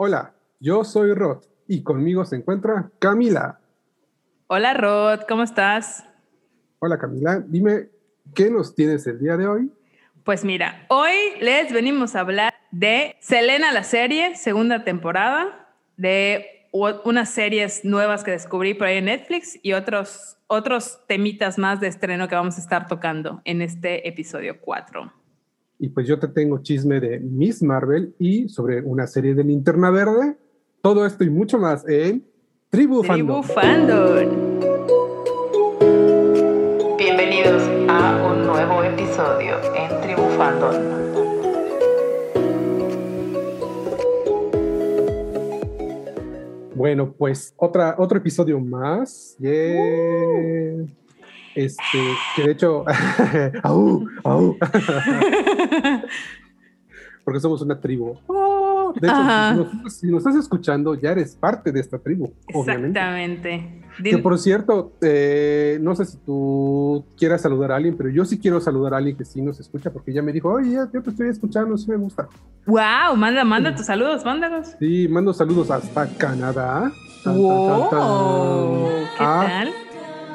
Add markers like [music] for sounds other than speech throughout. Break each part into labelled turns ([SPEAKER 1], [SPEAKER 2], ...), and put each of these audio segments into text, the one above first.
[SPEAKER 1] Hola, yo soy Rod y conmigo se encuentra Camila.
[SPEAKER 2] Hola Rod, ¿cómo estás?
[SPEAKER 1] Hola Camila, dime, ¿qué nos tienes el día de hoy?
[SPEAKER 2] Pues mira, hoy les venimos a hablar de Selena la serie, segunda temporada, de unas series nuevas que descubrí por ahí en Netflix y otros, otros temitas más de estreno que vamos a estar tocando en este episodio 4.
[SPEAKER 1] Y pues yo te tengo chisme de Miss Marvel y sobre una serie de Linterna Verde. Todo esto y mucho más en Tribu,
[SPEAKER 2] Tribu Fandom.
[SPEAKER 3] Bienvenidos a un nuevo episodio en Tribu Fandom.
[SPEAKER 1] Bueno, pues otra, otro episodio más. Yeah. Este, que de hecho, [laughs] [laughs] porque somos una tribu. De hecho, si nos, estás escuchando, ya eres parte de esta tribu, obviamente.
[SPEAKER 2] Exactamente.
[SPEAKER 1] Que por cierto, eh, no sé si tú quieras saludar a alguien, pero yo sí quiero saludar a alguien que sí nos escucha, porque ya me dijo, oye, ya, yo te estoy escuchando, sí me gusta.
[SPEAKER 2] Wow, manda, manda tus saludos, mándalos.
[SPEAKER 1] Sí, mando saludos hasta Canadá.
[SPEAKER 2] wow, ¿qué tal?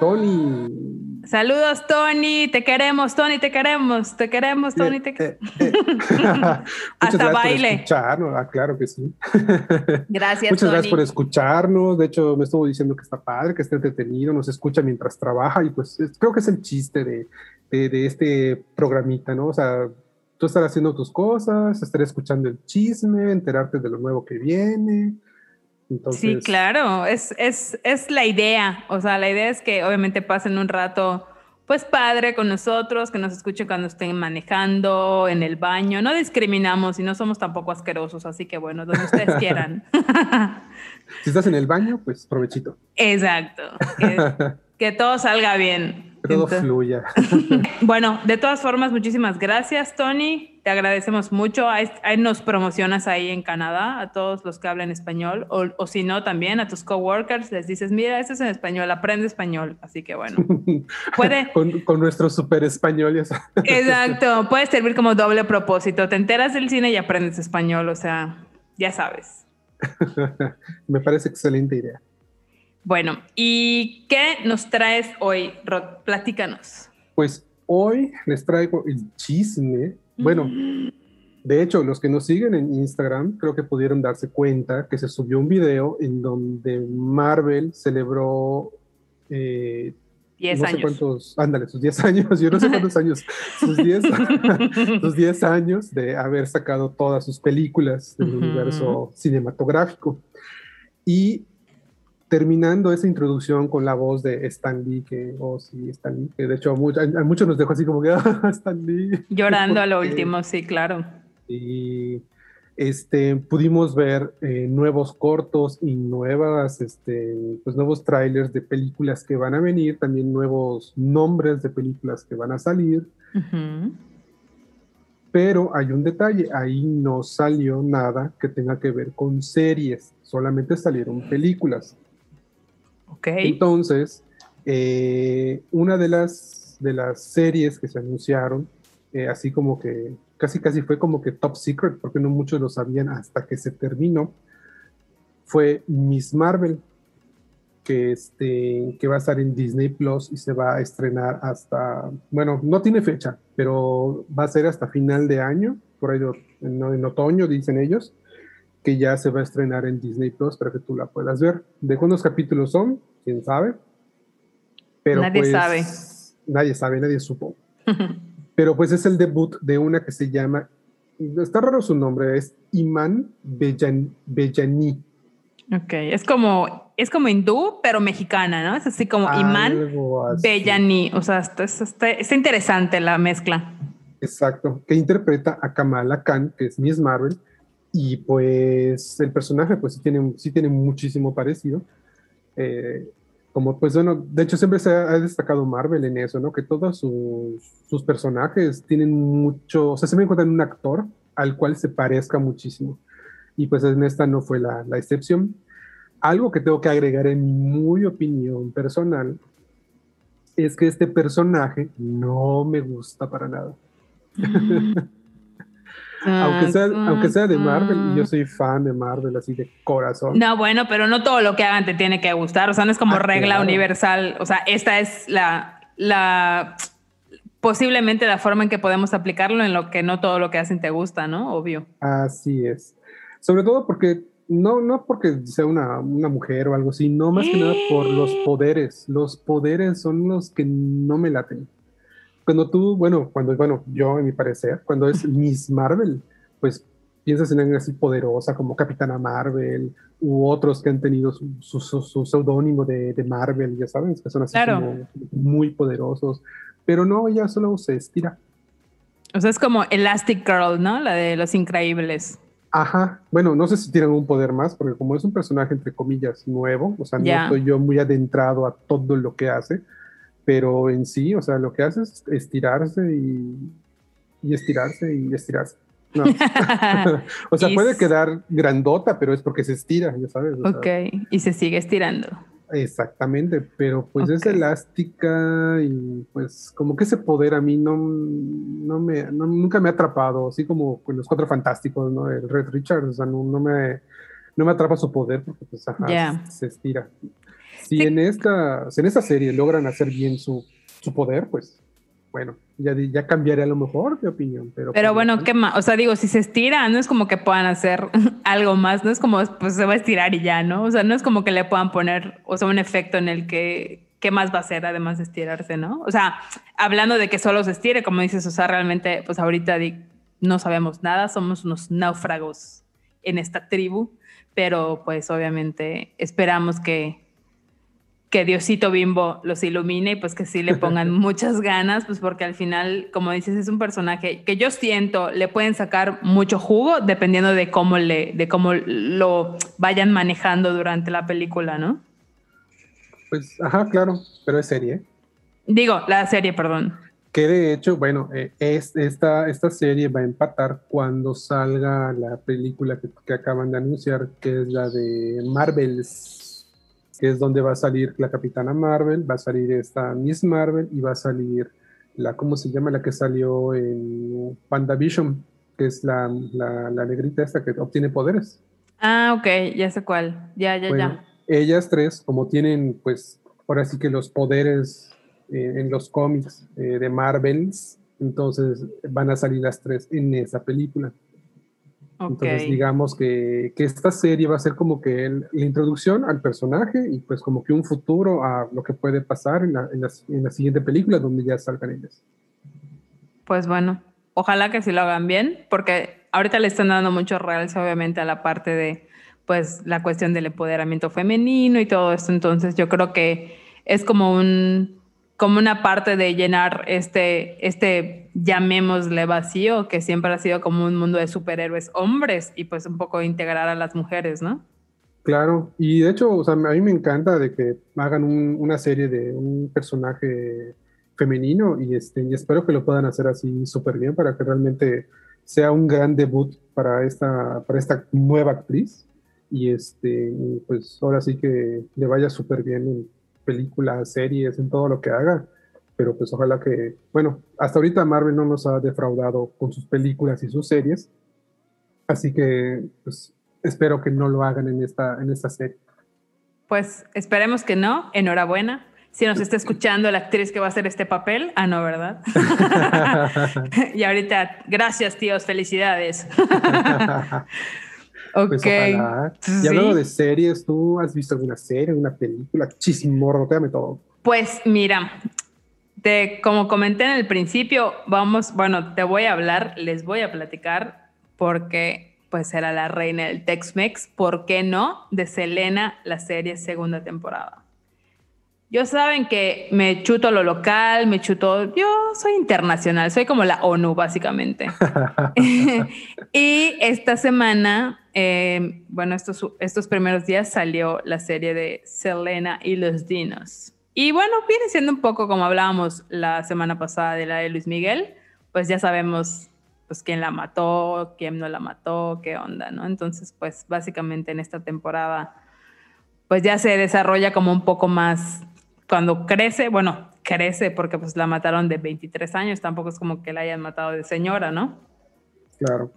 [SPEAKER 1] Tony,
[SPEAKER 2] Saludos, Tony. Te queremos, Tony, te queremos. Te queremos, Tony. Te... Eh, eh, [laughs] [laughs] Hasta baile.
[SPEAKER 1] Ah, claro que sí. [laughs]
[SPEAKER 2] Gracias,
[SPEAKER 1] Muchas gracias por escucharnos. De hecho, me estuvo diciendo que está padre, que está entretenido, nos escucha mientras trabaja y pues creo que es el chiste de, de, este programita, ¿no? O sea, tú estar haciendo tus cosas, estar escuchando el chisme, enterarte de lo nuevo que viene
[SPEAKER 2] sí, claro, es, es, es la idea. O sea, la idea es que obviamente pasen un rato pues padre con nosotros, que nos escuchen cuando estén manejando, en el baño. No discriminamos y no somos tampoco asquerosos, así que bueno, donde ustedes [laughs] quieran.
[SPEAKER 1] si estás en el baño, pues provechito.
[SPEAKER 2] Exacto. Que, que todo salga bien.
[SPEAKER 1] Que todo fluya. [laughs] [laughs]
[SPEAKER 2] bueno, de todas formas, muchísimas gracias, Tony te agradecemos mucho. Ahí, nos promocionas ahí en Canadá a todos los que hablan español, o, si no, también a tus coworkers les dices, mira, esto es en español, aprende español. Así que bueno, [laughs] puede...
[SPEAKER 1] con, con, nuestro super español.
[SPEAKER 2] Exacto, puede servir como doble propósito. Te enteras del cine y aprendes español, o sea, ya sabes.
[SPEAKER 1] Me parece excelente idea.
[SPEAKER 2] Bueno, ¿y qué nos traes hoy, Rod? Platícanos.
[SPEAKER 1] Pues hoy les traigo el chisme bueno, de hecho, los que nos siguen en Instagram creo que pudieron darse cuenta que se subió un video en donde Marvel celebró...
[SPEAKER 2] Eh, 10 no
[SPEAKER 1] sé cuántos, ándale, sus 10 años, yo no sé cuántos años, sus 10, [laughs] sus 10 años de haber sacado todas sus películas del universo cinematográfico. Y terminando esa introducción con la voz de Stan Lee, que, oh sí, Stan Lee, que de hecho a, muchos nos dejó así como que, [laughs] ah, Stan Lee.
[SPEAKER 2] Llorando a lo último, sí, claro.
[SPEAKER 1] Y este, pudimos ver eh, nuevos cortos y nuevas, este, pues nuevos trailers de películas que van a venir, también nuevos nombres de películas que van a salir. Pero hay un detalle, ahí no salió nada que tenga que ver con series, solamente salieron películas. Entonces, eh, una de las, de las series que se anunciaron, eh, así como que casi casi fue como que top secret, porque no muchos lo sabían hasta que se terminó, fue Miss Marvel, que, este, que va a estar en Disney Plus y se va a estrenar hasta, bueno, no tiene fecha, pero va a ser hasta final de año, por ahí en otoño, dicen ellos que ya se va a estrenar en Disney Plus para que tú la puedas ver. ¿De cuántos capítulos son? ¿Quién sabe?
[SPEAKER 2] Pero nadie pues, sabe.
[SPEAKER 1] Nadie sabe, nadie supo. [laughs] Pero pues es el debut de una que se llama, está raro su nombre, es Iman Bellani.
[SPEAKER 2] Ok, es como, es como hindú, pero mexicana, ¿no? Es así como Iman Bellani. O sea, está, está, interesante la mezcla.
[SPEAKER 1] Exacto, que interpreta a Kamala Khan, que es Miss Marvel, y pues el personaje pues sí tiene, sí tiene muchísimo parecido. Eh, como pues bueno, de hecho siempre se ha, destacado Marvel en eso, ¿no? Que todos sus, sus, personajes tienen mucho, o sea, se me encuentran un actor al cual se parezca muchísimo. Y pues en esta no fue la, la excepción. Algo que tengo que agregar en mi opinión personal es que este personaje no me gusta para nada. [laughs] aunque, sea, aunque sea de Marvel, y yo soy fan de Marvel, así de corazón.
[SPEAKER 2] No, bueno, pero no todo lo que hagan te tiene que gustar, o sea, no es como ah, regla universal, o sea, esta es la, la, posiblemente la forma en que podemos aplicarlo en lo que no todo lo que hacen te gusta, ¿no? Obvio.
[SPEAKER 1] Así es. Sobre todo porque no, no porque sea una, una, mujer o algo así, no más que nada por los poderes. Los poderes son los que no me laten. Cuando tú, bueno, cuando, bueno, yo en mi parecer, cuando es Miss Marvel, pues piensas en alguien así poderosa como Capitana Marvel u otros que han tenido su, su, seudónimo de, de, Marvel, ya sabes, que son así como muy poderosos. Pero no, ella solo se estira.
[SPEAKER 2] O sea, es como Elastic Girl, ¿no? La de los increíbles.
[SPEAKER 1] Ajá, bueno, no sé si tienen un poder más, porque como es un personaje entre comillas nuevo, o sea, no estoy yo muy adentrado a todo lo que hace, pero en sí, o sea, lo que hace es estirarse y, y estirarse y estirarse. No. [laughs] o sea, puede quedar grandota, pero es porque se estira, ya sabes.
[SPEAKER 2] ok, y se sigue estirando.
[SPEAKER 1] Exactamente, pero pues es elástica y pues como que ese poder a mí no, no me, nunca me ha atrapado, así como con los cuatro fantásticos, ¿no? El Red Richard, o sea, no, me, no me atrapa su poder porque pues se, estira. Si en esta, en esta serie logran hacer bien su, su poder, pues bueno, ya, ya cambiaré a lo mejor de opinión. Pero,
[SPEAKER 2] pero bueno, ¿qué más? O sea, digo, si se estira, no es como que puedan hacer [laughs] algo más, no es como, pues se va a estirar y ya, ¿no? O sea, no es como que le puedan poner, o sea, un efecto en el que, ¿qué más va a hacer además de estirarse, ¿no? O sea, hablando de que solo se estire, como dices, o sea, realmente, pues ahorita no sabemos nada, somos unos náufragos en esta tribu, pero pues obviamente esperamos que que Diosito Bimbo los ilumine y pues que sí le pongan [laughs] muchas ganas, pues porque al final, como dices, es un personaje que yo siento le pueden sacar mucho jugo dependiendo de cómo le, de cómo lo vayan manejando durante la película, ¿no?
[SPEAKER 1] Pues, ajá, claro, pero es serie.
[SPEAKER 2] Digo, la serie, perdón.
[SPEAKER 1] Que de hecho, bueno, eh, es, esta, esta serie va a empatar cuando salga la película que, que acaban de anunciar, que es la de Marvels que es donde va a salir la Capitana Marvel, va a salir esta Miss Marvel y va a salir la, ¿cómo se llama? La que salió en WandaVision, que es la, la, negrita esta que obtiene poderes.
[SPEAKER 2] Ah, ok, ya sé cuál, ya, ya, ya.
[SPEAKER 1] Ellas tres, como tienen, pues, ahora sí que los poderes eh, en los cómics eh, de Marvels, entonces van a salir las tres en esa película. Entonces, digamos que, que, esta serie va a ser como que la introducción al personaje y pues como que un futuro a lo que puede pasar en la, en en la siguiente película donde ya salgan ellas.
[SPEAKER 2] Pues bueno, ojalá que sí lo hagan bien, porque ahorita le están dando mucho realce obviamente a la parte de pues la cuestión del empoderamiento femenino y todo esto, entonces yo creo que es como un como una parte de llenar este, este, llamémosle vacío, que siempre ha sido como un mundo de superhéroes hombres y pues un poco integrar a las mujeres, ¿no?
[SPEAKER 1] Claro, y de hecho, o sea, a mí me encanta de que hagan una serie de un personaje femenino y, este, y espero que lo puedan hacer así súper bien para que realmente sea un gran debut para esta, para esta nueva actriz y este, pues ahora sí que le vaya súper bien en películas, series, en todo lo que haga. Pero pues ojalá que, bueno, hasta ahorita Marvel no nos ha defraudado con sus películas y sus series. Así que pues espero que no lo hagan en esta, en esta serie.
[SPEAKER 2] Pues esperemos que no. Enhorabuena. Si nos está escuchando la actriz que va a hacer este papel, ah, no, ¿verdad? [laughs] [laughs] y ahorita, gracias, tíos, felicidades. [laughs]
[SPEAKER 1] Pues ok. y hablando de series, ¿tú has visto alguna serie, una película? Chismorro, dame todo.
[SPEAKER 2] Pues mira, te, como comenté en el principio, vamos, bueno, te voy a hablar, les voy a platicar porque pues era la reina del Tex-Mex, ¿por qué no? De Selena, la serie segunda temporada. Yo saben que me chuto lo local, me chuto, yo soy internacional, soy como la ONU básicamente. [laughs] [laughs] y esta semana, eh, bueno, estos, estos primeros días salió la serie de Selena y los Dinos. Y bueno, viene siendo un poco como hablábamos la semana pasada de la de Luis Miguel, pues ya sabemos pues quién la mató, quién no la mató, qué onda, ¿no? Entonces, pues básicamente en esta temporada, pues ya se desarrolla como un poco más cuando crece, bueno, crece porque pues la mataron de 23 años, tampoco es como que la hayan matado de señora, ¿no?
[SPEAKER 1] Claro.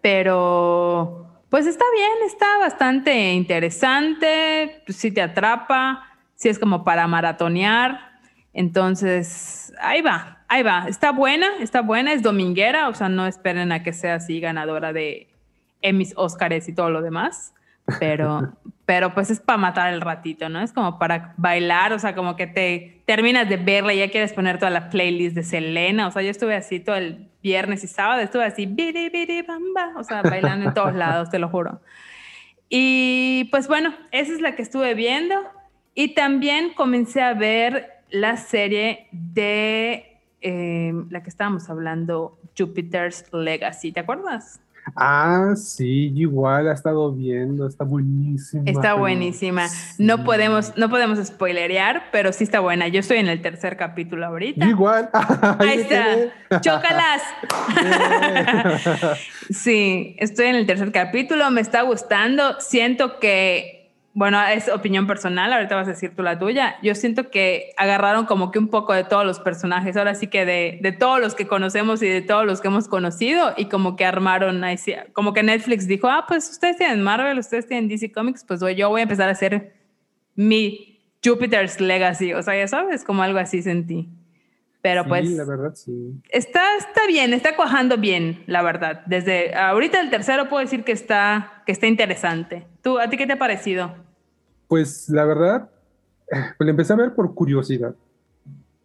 [SPEAKER 2] pero pues está bien, está bastante interesante, si te atrapa, si es como para maratonear, entonces ahí va, ahí va, está buena, está buena, es dominguera, o sea, no esperen a que sea así ganadora de Emmys, Oscars y todo lo demás, pero, [laughs] pero pues es para matar el ratito, ¿no? Es como para bailar, o sea, como que te terminas de verla y ya quieres poner toda la playlist de Selena, o sea, yo estuve así todo el viernes y sábado, estuve así, biri, biri, bamba, o sea, bailando en todos lados, te lo juro. Y pues bueno, esa es la que estuve viendo y también comencé a ver la serie de eh, la que estábamos hablando, Jupiter's Legacy, ¿te acuerdas?
[SPEAKER 1] Ah, sí, igual ha estado viendo, está buenísima.
[SPEAKER 2] Está buenísima. No podemos, no podemos spoilerear, pero sí está buena. Yo estoy en el tercer capítulo ahorita.
[SPEAKER 1] igual. [laughs]
[SPEAKER 2] Ahí está. Chócalas. [laughs] sí, estoy en el tercer capítulo, me está gustando. Siento que bueno, es opinión personal, ahorita vas a decir tú la tuya. Yo siento que agarraron como que un poco de todos los personajes, ahora sí que de, de todos los que conocemos y de todos los que hemos conocido, y como que armaron, como que Netflix dijo, ah, pues ustedes tienen Marvel, ustedes tienen DC Comics, pues yo voy a empezar a hacer mi Jupiter's Legacy, o sea, ya sabes, como algo así sentí. Pero
[SPEAKER 1] sí,
[SPEAKER 2] pues...
[SPEAKER 1] la verdad, sí.
[SPEAKER 2] Está, está bien, está cuajando bien, la verdad. Desde ahorita el tercero puedo decir que está, que está interesante. ¿Tú, a ti qué te ha parecido?
[SPEAKER 1] Pues la verdad, pues le empecé a ver por curiosidad,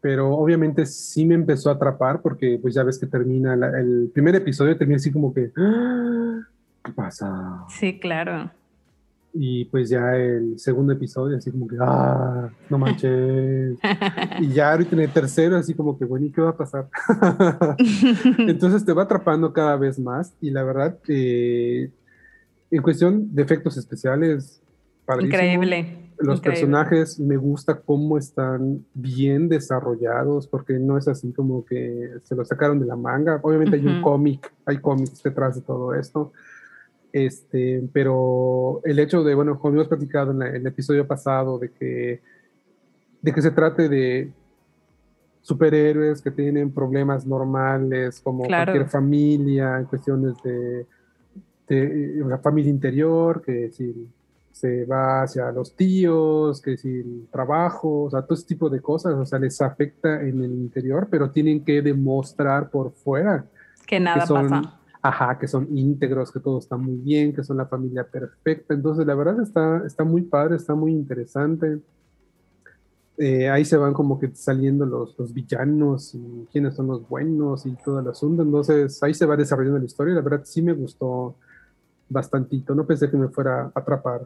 [SPEAKER 1] pero obviamente sí me empezó a atrapar porque pues ya ves que termina el primer episodio, termina así como que, ¡Ah! ¿qué pasa?
[SPEAKER 2] Sí, claro.
[SPEAKER 1] Y pues ya el segundo episodio, así como que, ah, no manches. [laughs] y ya ahorita en el tercero, así como que, bueno, ¿y qué va a pasar? [laughs] [laughs] Entonces te va atrapando cada vez más. Y la verdad, eh, en cuestión de efectos especiales,
[SPEAKER 2] Increíble.
[SPEAKER 1] Los personajes me gusta cómo están bien desarrollados, porque no es así como que se lo sacaron de la manga. Obviamente hay un cómic, hay cómics detrás de todo esto. Este, pero el hecho de, bueno, como hemos platicado en, el episodio pasado, de que, de que se trate de superhéroes que tienen problemas normales, como cualquier familia, en cuestiones de, de, la familia interior, que si se va hacia los tíos, que si el trabajo, o sea, todo ese tipo de cosas, o sea, les afecta en el interior, pero tienen que demostrar por fuera
[SPEAKER 2] que nada pasa.
[SPEAKER 1] Ajá, que son íntegros, que todo está muy bien, que son la familia perfecta. Entonces, la verdad está, está muy padre, está muy interesante. Eh, ahí se van como que saliendo los, los, villanos y quiénes son los buenos y todo el asunto. Entonces, ahí se va desarrollando la historia. La verdad sí me gustó bastantito. No pensé que me fuera a atrapar.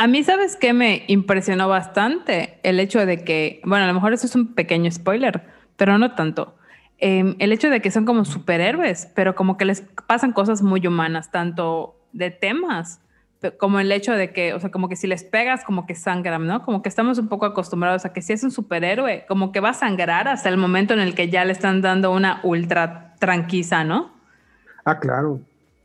[SPEAKER 2] A mí, ¿sabes qué me impresionó bastante? El hecho de que, bueno, a lo mejor eso es un pequeño spoiler, pero no tanto. Em, el hecho de que son como superhéroes, pero como que les pasan cosas muy humanas, tanto de temas como el hecho de que, o sea, como que si les pegas, como que sangran, ¿no? Como que estamos un poco acostumbrados a que si es un superhéroe, como que va a sangrar hasta el momento en el que ya le están dando una ultra tranquiza, ¿no?
[SPEAKER 1] Ah, claro.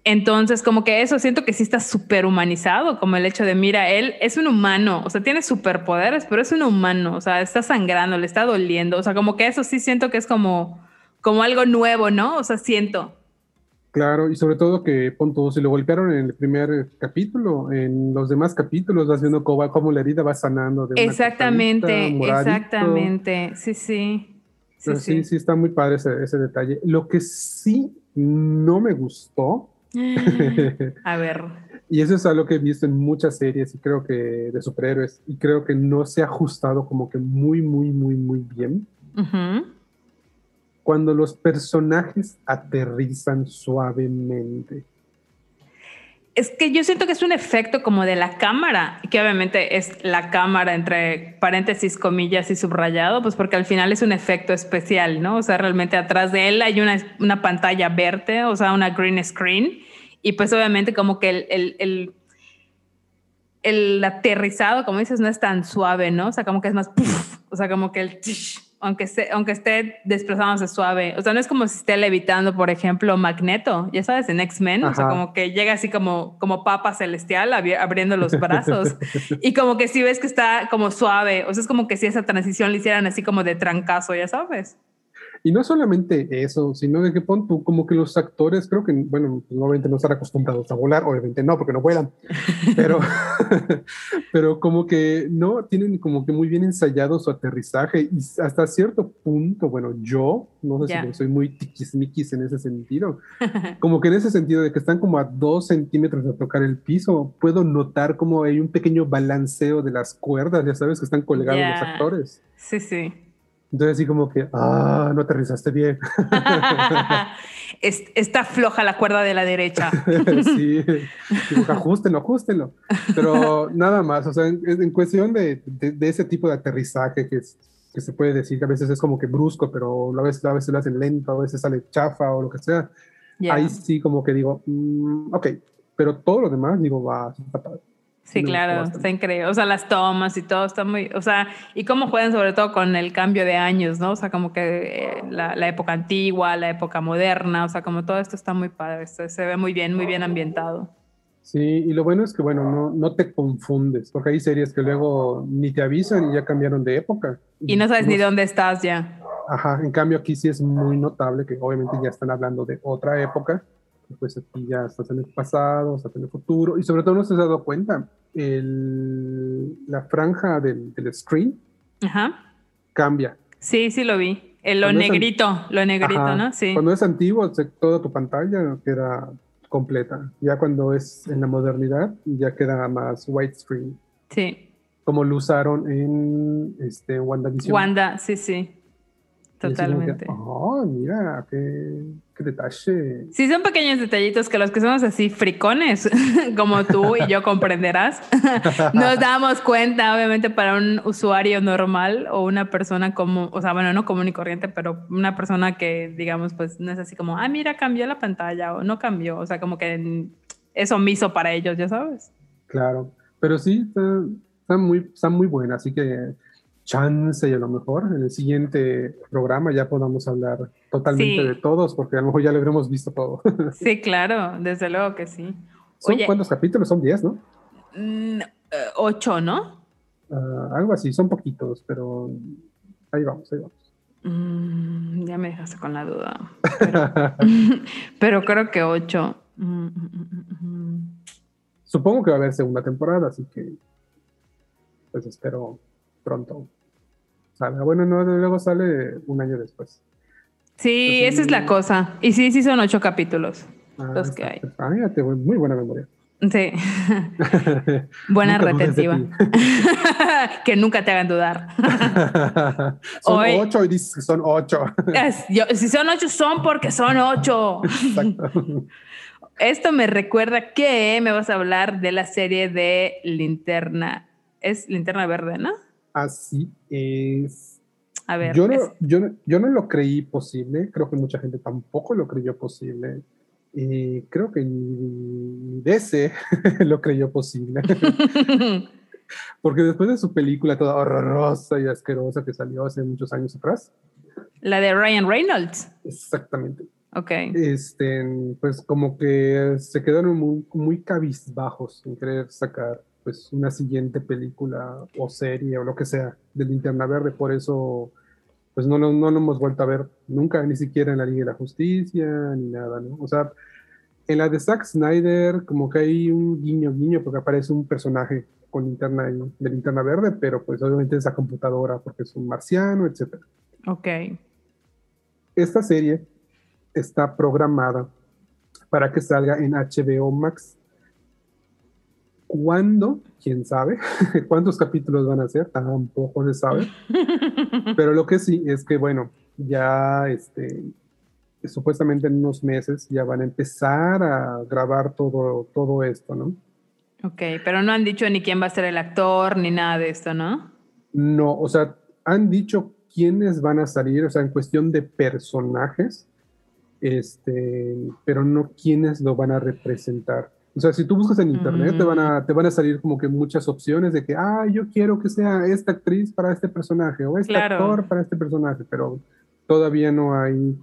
[SPEAKER 2] Entonces, como que eso siento que sí está súper humanizado, como el hecho de, mira, él es un humano, o sea, tiene superpoderes, pero es un humano, o sea, está sangrando, le está doliendo, o sea, como que eso sí siento que es como, como algo nuevo, ¿no? O sea, siento.
[SPEAKER 1] Claro, y sobre todo que, punto, si lo golpearon en el primer capítulo, en los demás capítulos vas viendo cómo, la herida va sanando.
[SPEAKER 2] De exactamente, exactamente, sí, sí.
[SPEAKER 1] Sí, sí, sí, está muy padre ese, ese detalle. Lo que sí no me gustó [laughs]
[SPEAKER 2] A ver.
[SPEAKER 1] y eso es algo que he visto en muchas series y creo que de superhéroes y creo que no se ha ajustado como que muy, muy, muy, muy bien. Cuando los personajes aterrizan suavemente.
[SPEAKER 2] Es que yo siento que es un efecto como de la cámara, que obviamente es la cámara entre paréntesis, comillas y subrayado, pues porque al final es un efecto especial, ¿no? O sea, realmente atrás de él hay una, una pantalla verde, o sea, una green screen, y pues obviamente como que el, el, el, aterrizado, como dices, no es tan suave, ¿no? O sea, como que es más, o sea, como que el, aunque, esté, aunque esté desplazándose suave, o sea, no es como si esté levitando, por ejemplo, Magneto, ya sabes, en X-Men, o sea, como que llega así como, como papa celestial abriendo los brazos. Y como que si ves que está como suave, o sea, es como que si esa transición le hicieran así como de trancazo, ya sabes.
[SPEAKER 1] Y no solamente eso, sino de que pon tú, como que los actores, creo que, bueno, obviamente no están acostumbrados a volar, obviamente no, porque no vuelan, [laughs] pero, [laughs] pero como que no, tienen como que muy bien ensayado su aterrizaje y hasta cierto punto, bueno, yo, no sé si soy muy tiquismiquis en ese sentido, [laughs] como que en ese sentido de que están como a dos centímetros de tocar el piso, puedo notar como hay un pequeño balanceo de las cuerdas, ya sabes, que están colgados los actores.
[SPEAKER 2] Sí, sí.
[SPEAKER 1] Entonces así como que, ah, no aterrizaste bien. [laughs]
[SPEAKER 2] Está floja la cuerda de la derecha. [laughs]
[SPEAKER 1] sí, ajustenlo, ajustenlo. Pero nada más, o sea, en, cuestión de, de, ese tipo de aterrizaje que, es, que se puede decir que a veces es como que brusco, pero a veces, a veces lo hacen lento, a veces sale chafa o lo que sea. Ahí sí como que digo, mm, ok, pero todo lo demás digo, va, está padre.
[SPEAKER 2] Sí, claro, está increíble. O sea, las tomas y todo está muy, o sea, y cómo juegan sobre todo con el cambio de años, ¿no? O sea, como que eh, la, época antigua, la época moderna, o sea, como todo esto está muy padre, se, ve muy bien, muy bien ambientado.
[SPEAKER 1] Sí, y lo bueno es que, bueno, no, no te confundes, porque hay series que luego ni te avisan y ya cambiaron de época.
[SPEAKER 2] Y no sabes ni dónde estás ya.
[SPEAKER 1] Ajá, en cambio aquí sí es muy notable que obviamente ya están hablando de otra época pues aquí ya estás en el pasado, estás en el futuro, y sobre todo no se has dado cuenta, el, la franja del, del screen cambia.
[SPEAKER 2] Sí, sí lo vi. El, lo negrito, lo negrito, ¿no? Sí.
[SPEAKER 1] Cuando es antiguo, toda tu pantalla queda completa. Ya cuando es en la modernidad, ya queda más widescreen.
[SPEAKER 2] Sí.
[SPEAKER 1] Como lo usaron en este, WandaVision.
[SPEAKER 2] Wanda, sí, sí. Totalmente.
[SPEAKER 1] Oh, mira, qué, qué, detalle.
[SPEAKER 2] Sí, son pequeños detallitos que los que somos así fricones, [laughs] como tú y yo comprenderás, [laughs] nos damos cuenta, obviamente, para un usuario normal o una persona como, o sea, bueno, no común y corriente, pero una persona que, digamos, pues no es así como, ah, mira, cambió la pantalla o no cambió, o sea, como que es omiso para ellos, ya sabes.
[SPEAKER 1] Claro, pero sí, están muy, están muy buenas, así que chance y a lo mejor en el siguiente programa ya podamos hablar totalmente de todos, porque a lo mejor ya lo habremos visto todo. [laughs]
[SPEAKER 2] sí, claro, desde luego que sí.
[SPEAKER 1] ¿Son cuántos capítulos? Son 10, ¿no?
[SPEAKER 2] Mm, eh, ocho, ¿no?
[SPEAKER 1] Ah, algo así, son poquitos, pero ahí vamos, ahí vamos.
[SPEAKER 2] Mm, ya me dejaste con la duda. Pero, [laughs] creo que ocho. Mm,
[SPEAKER 1] Supongo que va a haber segunda temporada, así que pues espero pronto. Bueno, no, luego sale un año después.
[SPEAKER 2] Sí, esa es la cosa. Y sí, sí son ocho capítulos ah, los que hay.
[SPEAKER 1] Ah, muy buena memoria.
[SPEAKER 2] Sí. [laughs] Buena retentiva. [laughs] que nunca te hagan dudar. [laughs]
[SPEAKER 1] son ocho y dices que son ocho.
[SPEAKER 2] si son ocho, son porque son ocho. Esto me recuerda que me vas a hablar de la serie de Linterna. Es Linterna Verde, ¿no?
[SPEAKER 1] Así es.
[SPEAKER 2] A ver.
[SPEAKER 1] Yo no, yo, yo no lo creí posible, creo que mucha gente tampoco lo creyó posible. Y creo que ni DC [laughs] lo creyó posible. [laughs] Porque después de su película toda horrorosa y asquerosa que salió hace muchos años atrás.
[SPEAKER 2] La de Ryan Reynolds.
[SPEAKER 1] Exactamente.
[SPEAKER 2] Ok.
[SPEAKER 1] Este, pues como que se quedaron muy, muy cabizbajos en querer sacar pues una siguiente película o serie o lo que sea de Linterna Verde, por eso pues no, no, no lo hemos vuelto a ver nunca, ni siquiera en la Liga de la Justicia, ni nada, ¿no? O sea, en la de Zack Snyder como que hay un guiño guiño porque aparece un personaje con linterna de linterna verde, pero pues obviamente es la computadora porque es un marciano, etc.
[SPEAKER 2] Ok.
[SPEAKER 1] Esta serie está programada para que salga en HBO Max ¿Cuándo? ¿Quién sabe? [laughs] ¿Cuántos capítulos van a ser? Tampoco se sabe. [laughs] Pero lo que sí es que, bueno, ya este, supuestamente en unos meses ya van a empezar a grabar todo, todo esto, ¿no?
[SPEAKER 2] Ok, pero no han dicho ni quién va a ser el actor ni nada de esto, ¿no?
[SPEAKER 1] No, o sea, han dicho quiénes van a salir, o sea, en cuestión de personajes, este, pero no quiénes lo van a representar. O sea, si tú buscas en internet, te, van a, mm. te van a salir como que muchas opciones de que, ah, yo quiero que sea esta actriz para este personaje o este actor para este personaje, pero todavía no hay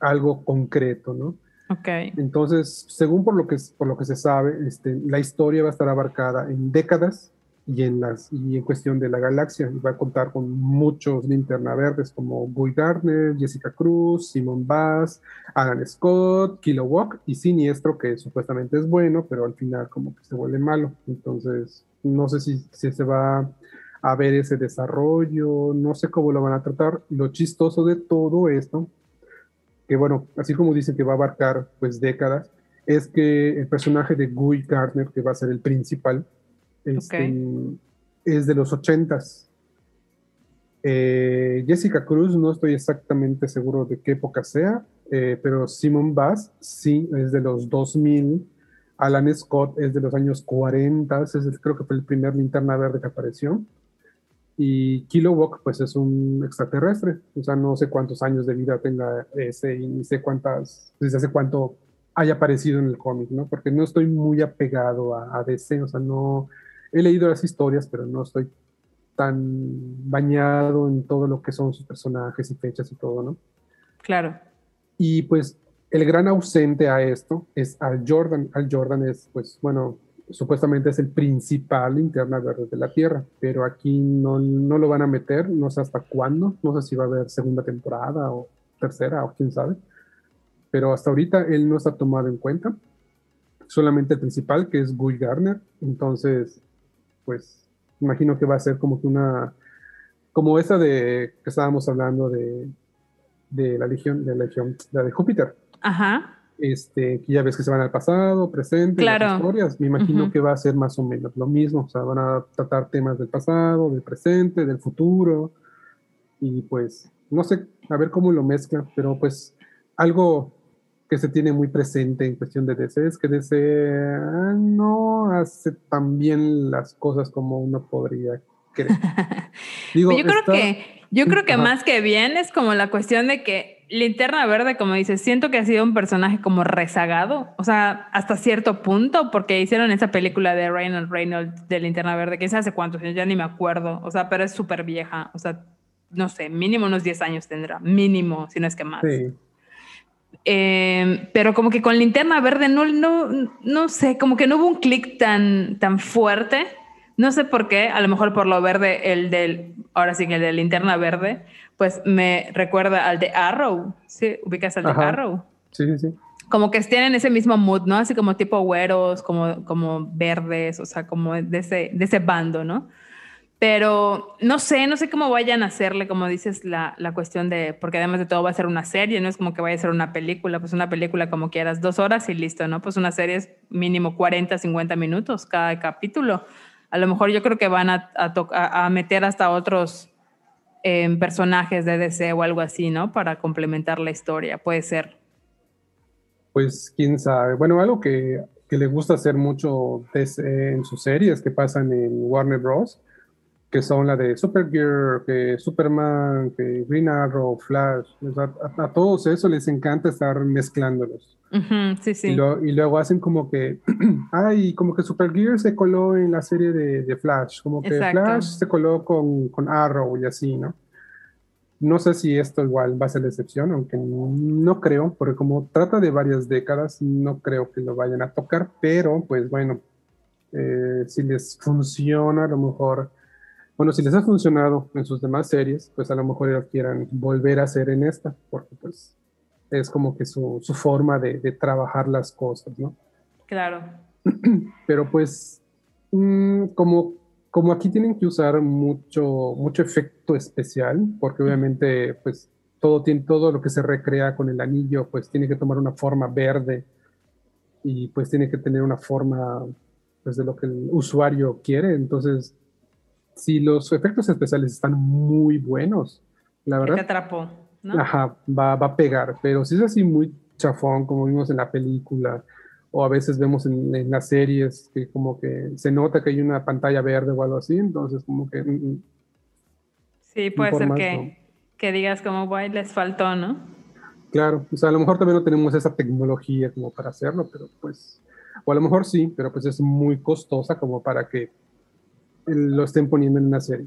[SPEAKER 1] algo concreto, ¿no?
[SPEAKER 2] Ok.
[SPEAKER 1] Entonces, según por lo que, por lo que se sabe, este, la historia va a estar abarcada en décadas y en, las, y en cuestión de la galaxia. va a contar con muchos linterna verdes como Guy Gardner, Jessica Cruz, Simon Bass, Alan Scott, Kilowog y Siniestro, que supuestamente es bueno, pero al final como que se vuelve malo. Entonces, no sé si, si se va a ver ese desarrollo, no sé cómo lo van a tratar. Lo chistoso de todo esto, que bueno, así como dicen que va a abarcar pues décadas, es que el personaje de Guy Gardner, que va a ser el principal, este, es de los ochentas. Eh, Jessica Cruz, no estoy exactamente seguro de qué época sea, eh, pero Simon Bass sí es de los 2000. Alan Scott es de los años 40, es, creo que fue el primer linterna verde que apareció. Y Kilowog, pues es un extraterrestre, o sea, no sé cuántos años de vida tenga ese y ni sé cuántas, desde hace cuánto haya aparecido en el cómic, ¿no? Porque no estoy muy apegado a, a DC, o sea, no, he leído las historias, pero no estoy tan bañado en todo lo que son sus personajes y fechas y todo, ¿no?
[SPEAKER 2] Claro.
[SPEAKER 1] Y pues el gran ausente a esto es Al Jordan. Al Jordan es, pues, bueno, supuestamente es el principal interna verde de la Tierra, pero aquí no, no lo van a meter, no sé hasta cuándo, no sé si va a haber segunda temporada o tercera o quién sabe, pero hasta ahorita él no está tomado en cuenta, solamente el principal que es Guy Garner, entonces pues imagino que va a ser como que una, como esa de que estábamos hablando de, de la legión, de la legión, la de Júpiter.
[SPEAKER 2] Ajá.
[SPEAKER 1] Este, que ya ves que se van al pasado, presente,
[SPEAKER 2] claro.
[SPEAKER 1] las historias. Me imagino que va a ser más o menos lo mismo. O sea, van a tratar temas del pasado, del presente, del futuro. Y pues, no sé, a ver cómo lo mezcla, pero pues algo que se tiene muy presente en cuestión de DC es que DC ah, no hace tan bien las cosas como uno podría creer. [laughs]
[SPEAKER 2] Digo, yo creo que, yo creo que más que bien es como la cuestión de que Linterna Verde, como dices, siento que ha sido un personaje como rezagado, o sea, hasta cierto punto, porque hicieron esa película de Reynolds Reynolds de Linterna Verde, que es hace cuántos años, ya ni me acuerdo, o sea, pero es súper vieja, o sea, no sé, mínimo unos 10 años tendrá, mínimo, si no es que más. Sí. Em, pero como que con linterna verde no, no, no sé, como que no hubo un clic tan, tan fuerte. No sé por qué, a lo mejor por lo verde, el del, ahora sí, el de linterna verde, pues me recuerda al de Arrow. ¿Sí? ¿Ubicas al de Arrow?
[SPEAKER 1] Sí, sí, sí.
[SPEAKER 2] Como que tienen ese mismo mood, ¿no? Así como tipo güeros, como, como verdes, o sea, como de ese, de ese bando, ¿no? Pero no sé, no sé cómo vayan a hacerle, como dices, la, la, cuestión de, porque además de todo va a ser una serie, no es como que vaya a ser una película, pues una película como quieras, dos horas y listo, ¿no? Pues una serie es mínimo 40, 50 minutos cada capítulo. A lo mejor yo creo que van a, a, a meter hasta otros eh, personajes de DC o algo así, ¿no? Para complementar la historia, puede ser.
[SPEAKER 1] Pues quién sabe. Bueno, algo que, que le gusta hacer mucho DC en sus series que pasan en Warner Bros que son la de Supergirl, que Superman, que Green Arrow, Flash, a, todos eso les encanta estar mezclándolos.
[SPEAKER 2] sí, sí.
[SPEAKER 1] Y, luego hacen como que, [clears throat] ay, como que Supergirl se coló en la serie de, Flash, como que Flash se coló con, con, Arrow y así, ¿no? No sé si esto igual va a ser la excepción, aunque no, creo, porque como trata de varias décadas, no creo que lo vayan a tocar, pero pues bueno, eh, si les funciona, a lo mejor bueno, si les ha funcionado en sus demás series, pues a lo mejor ellos quieran volver a hacer en esta, porque pues es como que su, su forma de, de, trabajar las cosas, ¿no?
[SPEAKER 2] Claro. [clears throat]
[SPEAKER 1] Pero pues, mm, como, como aquí tienen que usar mucho, mucho efecto especial, porque obviamente pues todo, tiene, todo lo que se recrea con el anillo, pues tiene que tomar una forma verde y pues tiene que tener una forma pues de lo que el usuario quiere, entonces si los efectos especiales están muy buenos, la verdad.
[SPEAKER 2] te atrapó, ¿no?
[SPEAKER 1] Ajá, va, va, a pegar, pero si es así muy chafón, como vimos en la película, o a veces vemos en, las series que como que se nota que hay una pantalla verde o algo así, entonces como que... Mm, mm,
[SPEAKER 2] sí, puede ser que, que digas como, guay, les faltó, ¿no?
[SPEAKER 1] Claro, o sea, a lo mejor también no tenemos esa tecnología como para hacerlo, pero pues, o a lo mejor sí, pero pues es muy costosa como para que lo estén poniendo en una serie.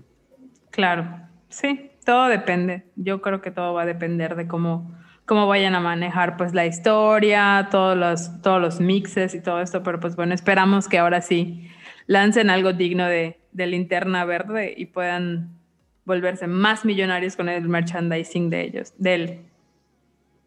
[SPEAKER 2] Claro, sí, todo depende. Yo creo que todo va a depender de cómo, cómo vayan a manejar pues la historia, todos los, todos los mixes y todo esto, pero pues bueno, esperamos que ahora sí lancen algo digno de, de linterna verde y puedan volverse más millonarios con el merchandising de ellos, de él.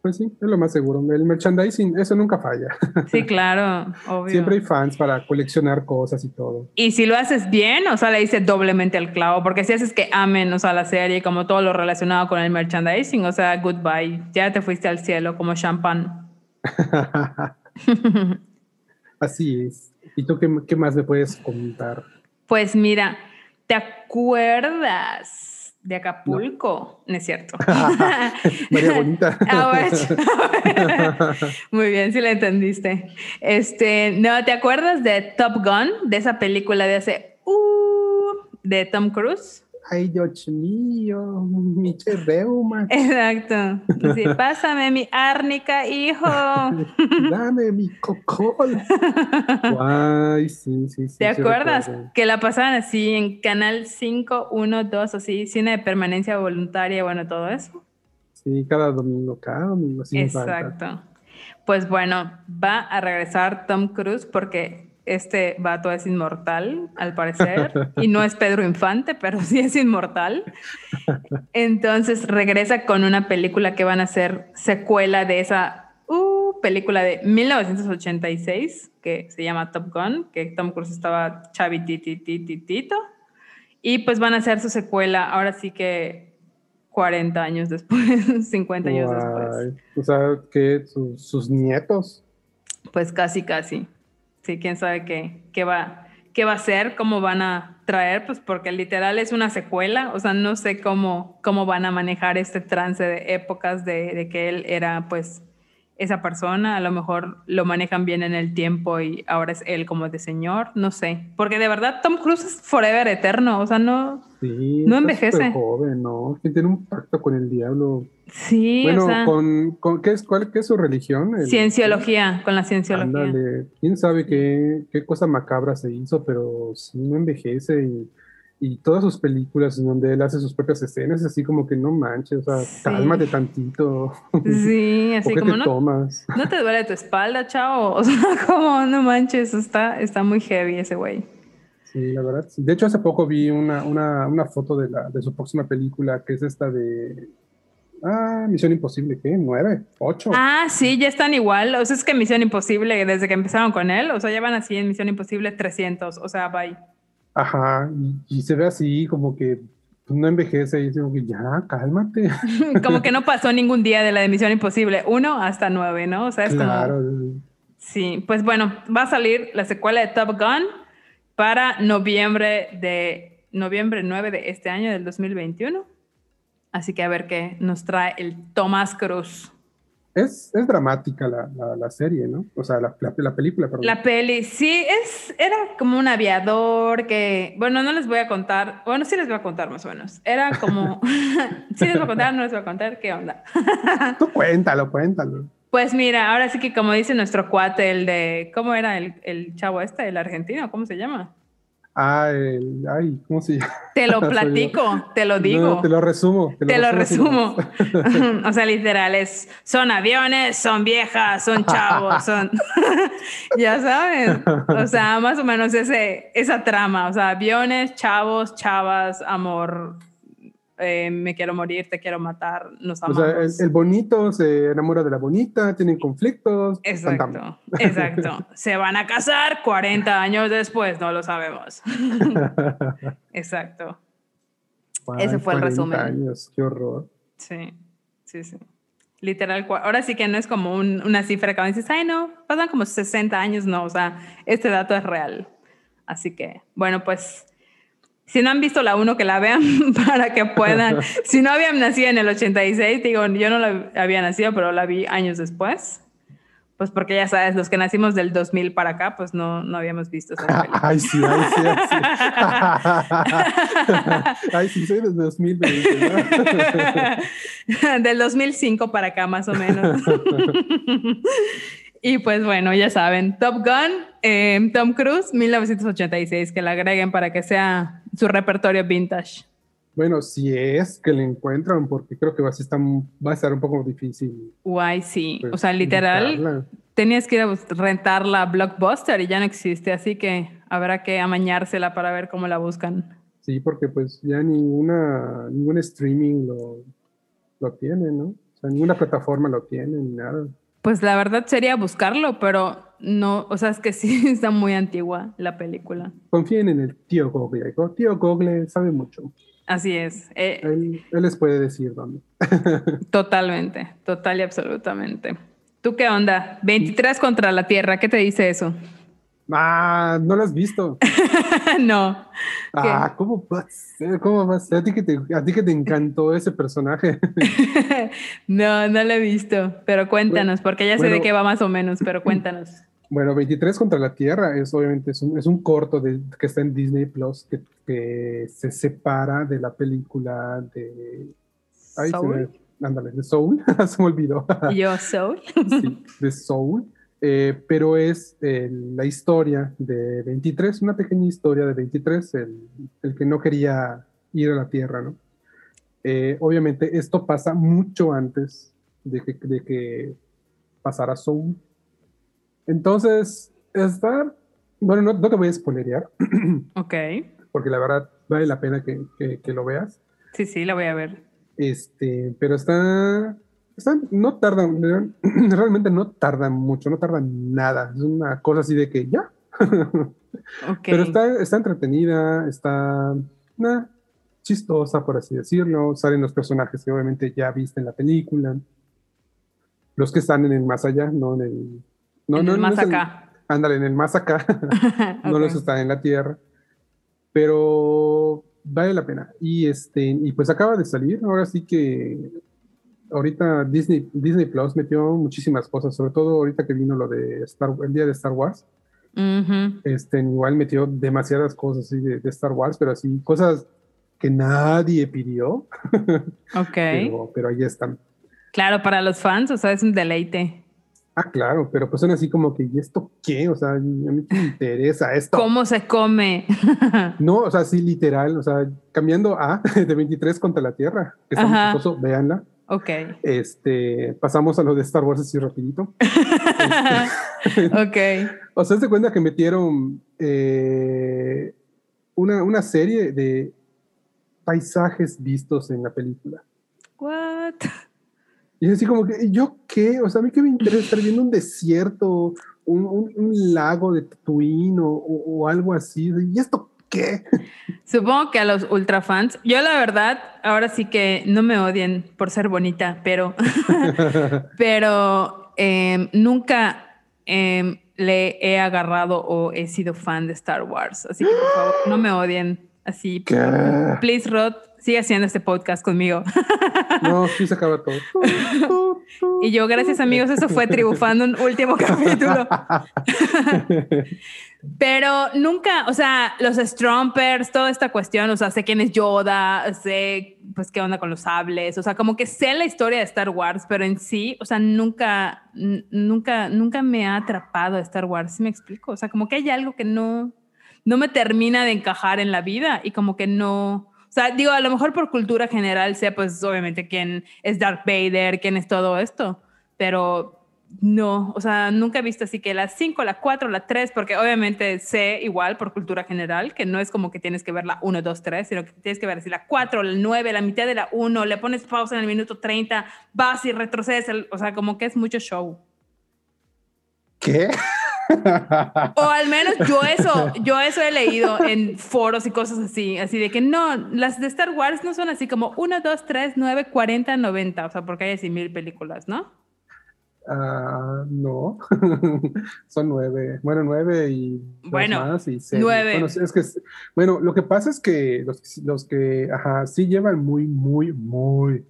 [SPEAKER 1] Pues sí, es lo más seguro. El merchandising, eso nunca falla.
[SPEAKER 2] Sí, [laughs] claro, obvio.
[SPEAKER 1] Siempre hay fans para coleccionar cosas y todo.
[SPEAKER 2] Y si lo haces bien, o sea, le dice doblemente al clavo, porque si haces que amen, o sea, la serie, como todo lo relacionado con el merchandising, o sea, goodbye, ya te fuiste al cielo como champán. [laughs]
[SPEAKER 1] Así es. ¿Y tú qué, qué más me puedes comentar?
[SPEAKER 2] Pues mira, ¿te acuerdas? De Acapulco, no, es cierto. [laughs]
[SPEAKER 1] María Bonita. [laughs]
[SPEAKER 2] ah. [laughs] Muy bien, si la entendiste. Este, no, ¿te acuerdas de Top Gun? De esa película de hace uh, de Tom Cruise.
[SPEAKER 1] Ay, Dios mío, mi reuma.
[SPEAKER 2] Exacto. Sí, [laughs] pásame mi árnica, hijo.
[SPEAKER 1] Dame mi cocol. Ay, sí, sí, sí.
[SPEAKER 2] ¿Te acuerdas que la pasaban así en Canal 5, 1, 2, así, cine de permanencia voluntaria, bueno, todo eso?
[SPEAKER 1] Sí, cada domingo, cada domingo.
[SPEAKER 2] Exacto. Pues bueno, va a regresar Tom Cruise porque este vato es inmortal, al parecer, [laughs] y no es Pedro Infante, pero sí es inmortal. Entonces regresa con una película que van a ser secuela de esa uh, película de 1986 que se llama Top Gun, que Tom Cruise estaba chavititititito, y pues van a hacer su secuela ahora sí que 40 años después, [laughs] 50 años después.
[SPEAKER 1] O sea, que sus nietos.
[SPEAKER 2] Pues casi, casi sí, quién sabe qué, qué, va, qué va a ser, cómo van a traer, pues porque literal es una secuela, o sea, no sé cómo, cómo van a manejar este trance de épocas de, de que él era pues esa persona, a lo mejor lo manejan bien en el tiempo y ahora es él como de señor, no sé, porque de verdad Tom Cruise es forever eterno, o sea, no, no envejece.
[SPEAKER 1] joven, ¿no? Que tiene un pacto con el diablo.
[SPEAKER 2] Sí,
[SPEAKER 1] bueno, con, con, ¿qué, es, cuál, ¿qué es su religión?
[SPEAKER 2] cienciología, con la cienciología.
[SPEAKER 1] Ándale, quién sabe qué, qué cosa macabra se hizo, pero sí no envejece y y todas sus películas en donde él hace sus propias escenas, así como que no manches, o sea, cálmate tantito.
[SPEAKER 2] Sí, [laughs] así como no,
[SPEAKER 1] tomas? [laughs]
[SPEAKER 2] no te duele tu espalda, chao. O sea, [laughs] como no manches, está, está muy heavy ese güey.
[SPEAKER 1] Sí, la verdad. De hecho, hace poco vi una, una, una foto de, la, de su próxima película, que es esta de Ah, Misión Imposible, ¿qué? ¿Nueve? ¿Ocho?
[SPEAKER 2] Ah, sí, ya están igual. O sea, es que Misión Imposible, desde que empezaron con él, o sea, ya van así en Misión Imposible 300, o sea, bye.
[SPEAKER 1] Ajá, y, se ve así como que no envejece y digo que ya, cálmate. [laughs]
[SPEAKER 2] como que no pasó ningún día de la emisión imposible, uno hasta nueve, ¿no? O sea, es
[SPEAKER 1] claro.
[SPEAKER 2] Sí, pues bueno, va a salir la secuela de Top Gun para noviembre de noviembre 9 de este año del 2021. Así que a ver qué nos trae el Tomás Cruz
[SPEAKER 1] es, es dramática la, la, serie, ¿no? O sea, la, la, película, perdón.
[SPEAKER 2] La peli, sí, es, era como un aviador que, bueno, no les voy a contar, bueno, sí les voy a contar más o menos. Era como, [laughs] [laughs] sí les voy a contar, no les voy a contar, ¿qué onda? [laughs]
[SPEAKER 1] Tú cuéntalo, cuéntalo.
[SPEAKER 2] Pues mira, ahora sí que como dice nuestro cuate, el de, ¿cómo era el, el chavo este, el argentino? ¿Cómo se llama?
[SPEAKER 1] Ah, el, ay, ¿cómo se llama?
[SPEAKER 2] Te lo [laughs] platico, te lo digo.
[SPEAKER 1] te lo resumo.
[SPEAKER 2] Te lo, resumo. [laughs] o sea, literal, es, son aviones, son viejas, son chavos, son, [laughs] ya saben. O sea, más o menos ese, esa trama, o sea, aviones, chavos, chavas, amor, eh, me quiero morir, te quiero matar, nos amamos.
[SPEAKER 1] O sea, el, bonito se enamora de la bonita, tienen conflictos.
[SPEAKER 2] Exacto, exacto. [laughs] se van a casar 40 años después, no lo sabemos. [laughs] exacto. Ese fue el resumen.
[SPEAKER 1] años, qué horror.
[SPEAKER 2] Sí, sí, sí. Literal, ahora sí que no es como una cifra que dices, ay, no, pasan como 60 años, no, o sea, este dato es real. Así que, bueno, pues si no han visto la 1, que la vean [laughs] para que puedan. [laughs] si no habían nacido en el 86, digo, yo no la había nacido, pero la vi años después. Pues porque ya sabes, los que nacimos del 2000 para acá, pues no, no habíamos visto esa película. [laughs]
[SPEAKER 1] Ay, sí, ay, sí, ay, sí. ay, sí, soy del 2020,
[SPEAKER 2] del 2005 para acá, más o menos. Y pues bueno, ya saben, Top Gun, eh, Tom Cruise, 1986, que la agreguen para que sea su repertorio vintage.
[SPEAKER 1] Bueno, si es que le encuentran, porque creo que va a estar, va a estar un poco difícil.
[SPEAKER 2] Guay, sí. Pues, o sea, literal, tenías que ir a rentar la Blockbuster y ya no existe, así que habrá que amañársela para ver cómo la buscan.
[SPEAKER 1] Sí, porque pues ya ninguna, ningún streaming lo, lo tiene, ¿no? O sea, ninguna plataforma lo tiene ni nada.
[SPEAKER 2] Pues la verdad sería buscarlo, pero no, o sea, es que sí [laughs] está muy antigua la película.
[SPEAKER 1] Confíen en el tío Google. El tío Google sabe mucho.
[SPEAKER 2] Así es. Eh,
[SPEAKER 1] él, él, les puede decir dónde. [laughs]
[SPEAKER 2] totalmente, total y absolutamente. ¿Tú qué onda? 23 contra la Tierra, ¿qué te dice eso?
[SPEAKER 1] Ah, no lo has visto. [laughs]
[SPEAKER 2] no.
[SPEAKER 1] Ah, ¿cómo va a ser? ¿Cómo va a ser? A ti que te, a ti que te encantó ese personaje.
[SPEAKER 2] no, no lo he visto, pero cuéntanos, porque ya sé de qué va más o menos, pero cuéntanos.
[SPEAKER 1] Bueno, 23 contra la Tierra es obviamente es un, es un corto de, que está en Disney Plus que, que se separa de la película de... Ay, se ándale, de Soul, [laughs] se me olvidó.
[SPEAKER 2] Yo, Soul. [laughs]
[SPEAKER 1] sí, de Soul. Eh, pero es eh, la historia de 23, una pequeña historia de 23, el, el que no quería ir a la Tierra, ¿no? Eh, obviamente esto pasa mucho antes de que, de que pasara Soul. Entonces, está, bueno, no, no te voy a spoilerear. [clears throat]
[SPEAKER 2] Ok.
[SPEAKER 1] Porque la verdad vale la pena que, que, que lo veas.
[SPEAKER 2] Sí, sí, la voy a ver.
[SPEAKER 1] Este, pero está, está, no tarda, [clears throat] realmente no tarda mucho, no tarda nada. Es una cosa así de que ya. [laughs]
[SPEAKER 2] Okay.
[SPEAKER 1] Pero está, está entretenida, está nah, chistosa, por así decirlo. Salen los personajes que obviamente ya viste en la película. Los que están en el más allá, no en el. No,
[SPEAKER 2] en
[SPEAKER 1] no,
[SPEAKER 2] el
[SPEAKER 1] no
[SPEAKER 2] más
[SPEAKER 1] el-
[SPEAKER 2] acá.
[SPEAKER 1] ándale, en el más acá. [laughs] [laughs] no los
[SPEAKER 2] Ok.
[SPEAKER 1] están en la tierra. Pero vale la pena. Y este, y pues acaba de salir. Ahora sí que ahorita Disney, Disney Plus metió muchísimas cosas, sobre todo ahorita que vino lo de Star, el día de Star Wars.
[SPEAKER 2] Ujú.
[SPEAKER 1] Este, igual metió demasiadas cosas así de, de Star Wars, pero así cosas que nadie pidió, [laughs]
[SPEAKER 2] Ok.
[SPEAKER 1] pero, pero ahí están.
[SPEAKER 2] Claro, para los fans, o sea, es un deleite.
[SPEAKER 1] Ah, claro, pero pues son así como que, ¿y esto qué? O sea, a mí me interesa esto.
[SPEAKER 2] ¿Cómo se come? [laughs]
[SPEAKER 1] No, o sea, sí, literal, o sea, cambiando a [laughs] de 23 contra la Tierra, que está muy chistoso, véanla.
[SPEAKER 2] ok.
[SPEAKER 1] Este, pasamos a lo de Star Wars así rapidito. [laughs]
[SPEAKER 2] ok.
[SPEAKER 1] O sea, se cuenta que metieron eh, una, una serie de paisajes vistos en la película.
[SPEAKER 2] What?
[SPEAKER 1] Y es así como que, ¿y ¿yo qué? O sea, a mí qué me interesa estar viendo un desierto, un, un- un lago de Tatooine o, o- o algo así. ¿Y esto qué?
[SPEAKER 2] Supongo que a los ultra fans, yo la verdad, ahora sí que no me odien por ser bonita, pero, [laughs] pero em, nunca em, le he agarrado o he sido fan de Star Wars. Así que por favor, no me odien. Así,
[SPEAKER 1] ¿Qué?
[SPEAKER 2] please, Rod, sigue haciendo este podcast conmigo. [laughs]
[SPEAKER 1] No, sí se acaba todo.
[SPEAKER 2] Y yo, gracias amigos, eso fue Tribufando un último [laughs] capítulo. [laughs] Pero nunca, o sea, los Strumpers, toda esta cuestión, o sea, sé quién es Yoda, sé pues qué onda con los sables, o sea, como que sé la historia de Star Wars, pero en sí, o sea, nunca, nunca, nunca me ha atrapado Star Wars, ¿sí me explico? O sea, como que hay algo que no, no me termina de encajar en la vida y como que no, o sea, digo, a lo mejor por cultura general sé pues obviamente quién es Darth Vader, quién es todo esto, pero no, o sea, nunca he visto así que la 5, la 4, la 3, porque obviamente sé igual por cultura general que no es como que tienes que ver la 1, 2, 3, sino que tienes que ver así la 4, la 9, la mitad de la 1, le pones pausa en el minuto 30, vas y retrocedes, el- o sea, como que es mucho show.
[SPEAKER 1] ¿Qué? [laughs]
[SPEAKER 2] O al menos yo eso, yo eso he leído en foros y cosas así, así de que no, las de Star Wars no son así como 1, 2, 3, 9, 40, 90, o sea, porque hay así mil películas, ¿no?
[SPEAKER 1] Ah, no, [laughs] son nueve. Bueno, nueve y
[SPEAKER 2] Bueno,
[SPEAKER 1] más y seis.
[SPEAKER 2] nueve.
[SPEAKER 1] Bueno, es que, bueno, lo que pasa es que los, los que, ajá, sí llevan muy, muy, muy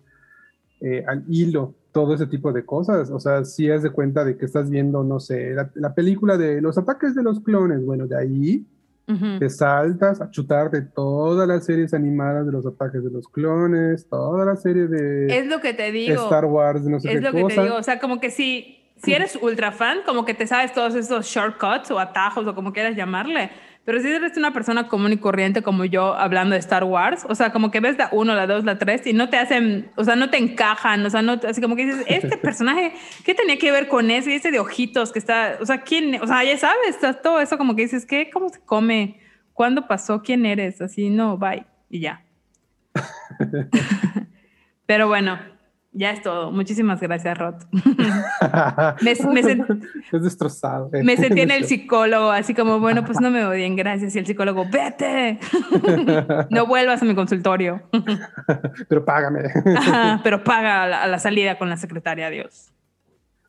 [SPEAKER 1] eh, al hilo todo ese tipo de cosas. O sea, sí haz de cuenta de que estás viendo, no sé, la, la película de los ataques de los clones. Bueno, de ahí
[SPEAKER 2] Ujú.
[SPEAKER 1] te saltas a chutar de todas las series animadas de los ataques de los clones, toda la serie de
[SPEAKER 2] Es lo que te digo.
[SPEAKER 1] Star Wars, no sé
[SPEAKER 2] Es
[SPEAKER 1] qué
[SPEAKER 2] lo que
[SPEAKER 1] cosa.
[SPEAKER 2] te digo, o sea, como que si, si eres ultra fan, como que te sabes todos esos shortcuts o atajos o como quieras llamarle, Pero si eres una persona común y corriente como yo hablando de Star Wars, o sea, como que ves la 1, la 2, la 3 y no te hacen, o sea, no te encajan, o sea, no, así como que dices, este [laughs] personaje, ¿qué tenía que ver con eso? Y ese de ojitos que está, o sea, ¿quién? O sea, ya sabes, todo eso como que dices, ¿qué? ¿Cómo se come? ¿Cuándo pasó? ¿Quién eres? Así, no, bye. Y ya. [laughs] Pero bueno, ya es todo. Muchísimas gracias, Rod. [laughs]
[SPEAKER 1] me, es destrozado.
[SPEAKER 2] Eh. Me sentí en el psicólogo, así como, bueno, pues no me odien, gracias. Y el psicólogo, vete. [laughs] no vuelvas a mi consultorio. [laughs]
[SPEAKER 1] pero págame.
[SPEAKER 2] pero paga a la, salida con la secretaria, adiós.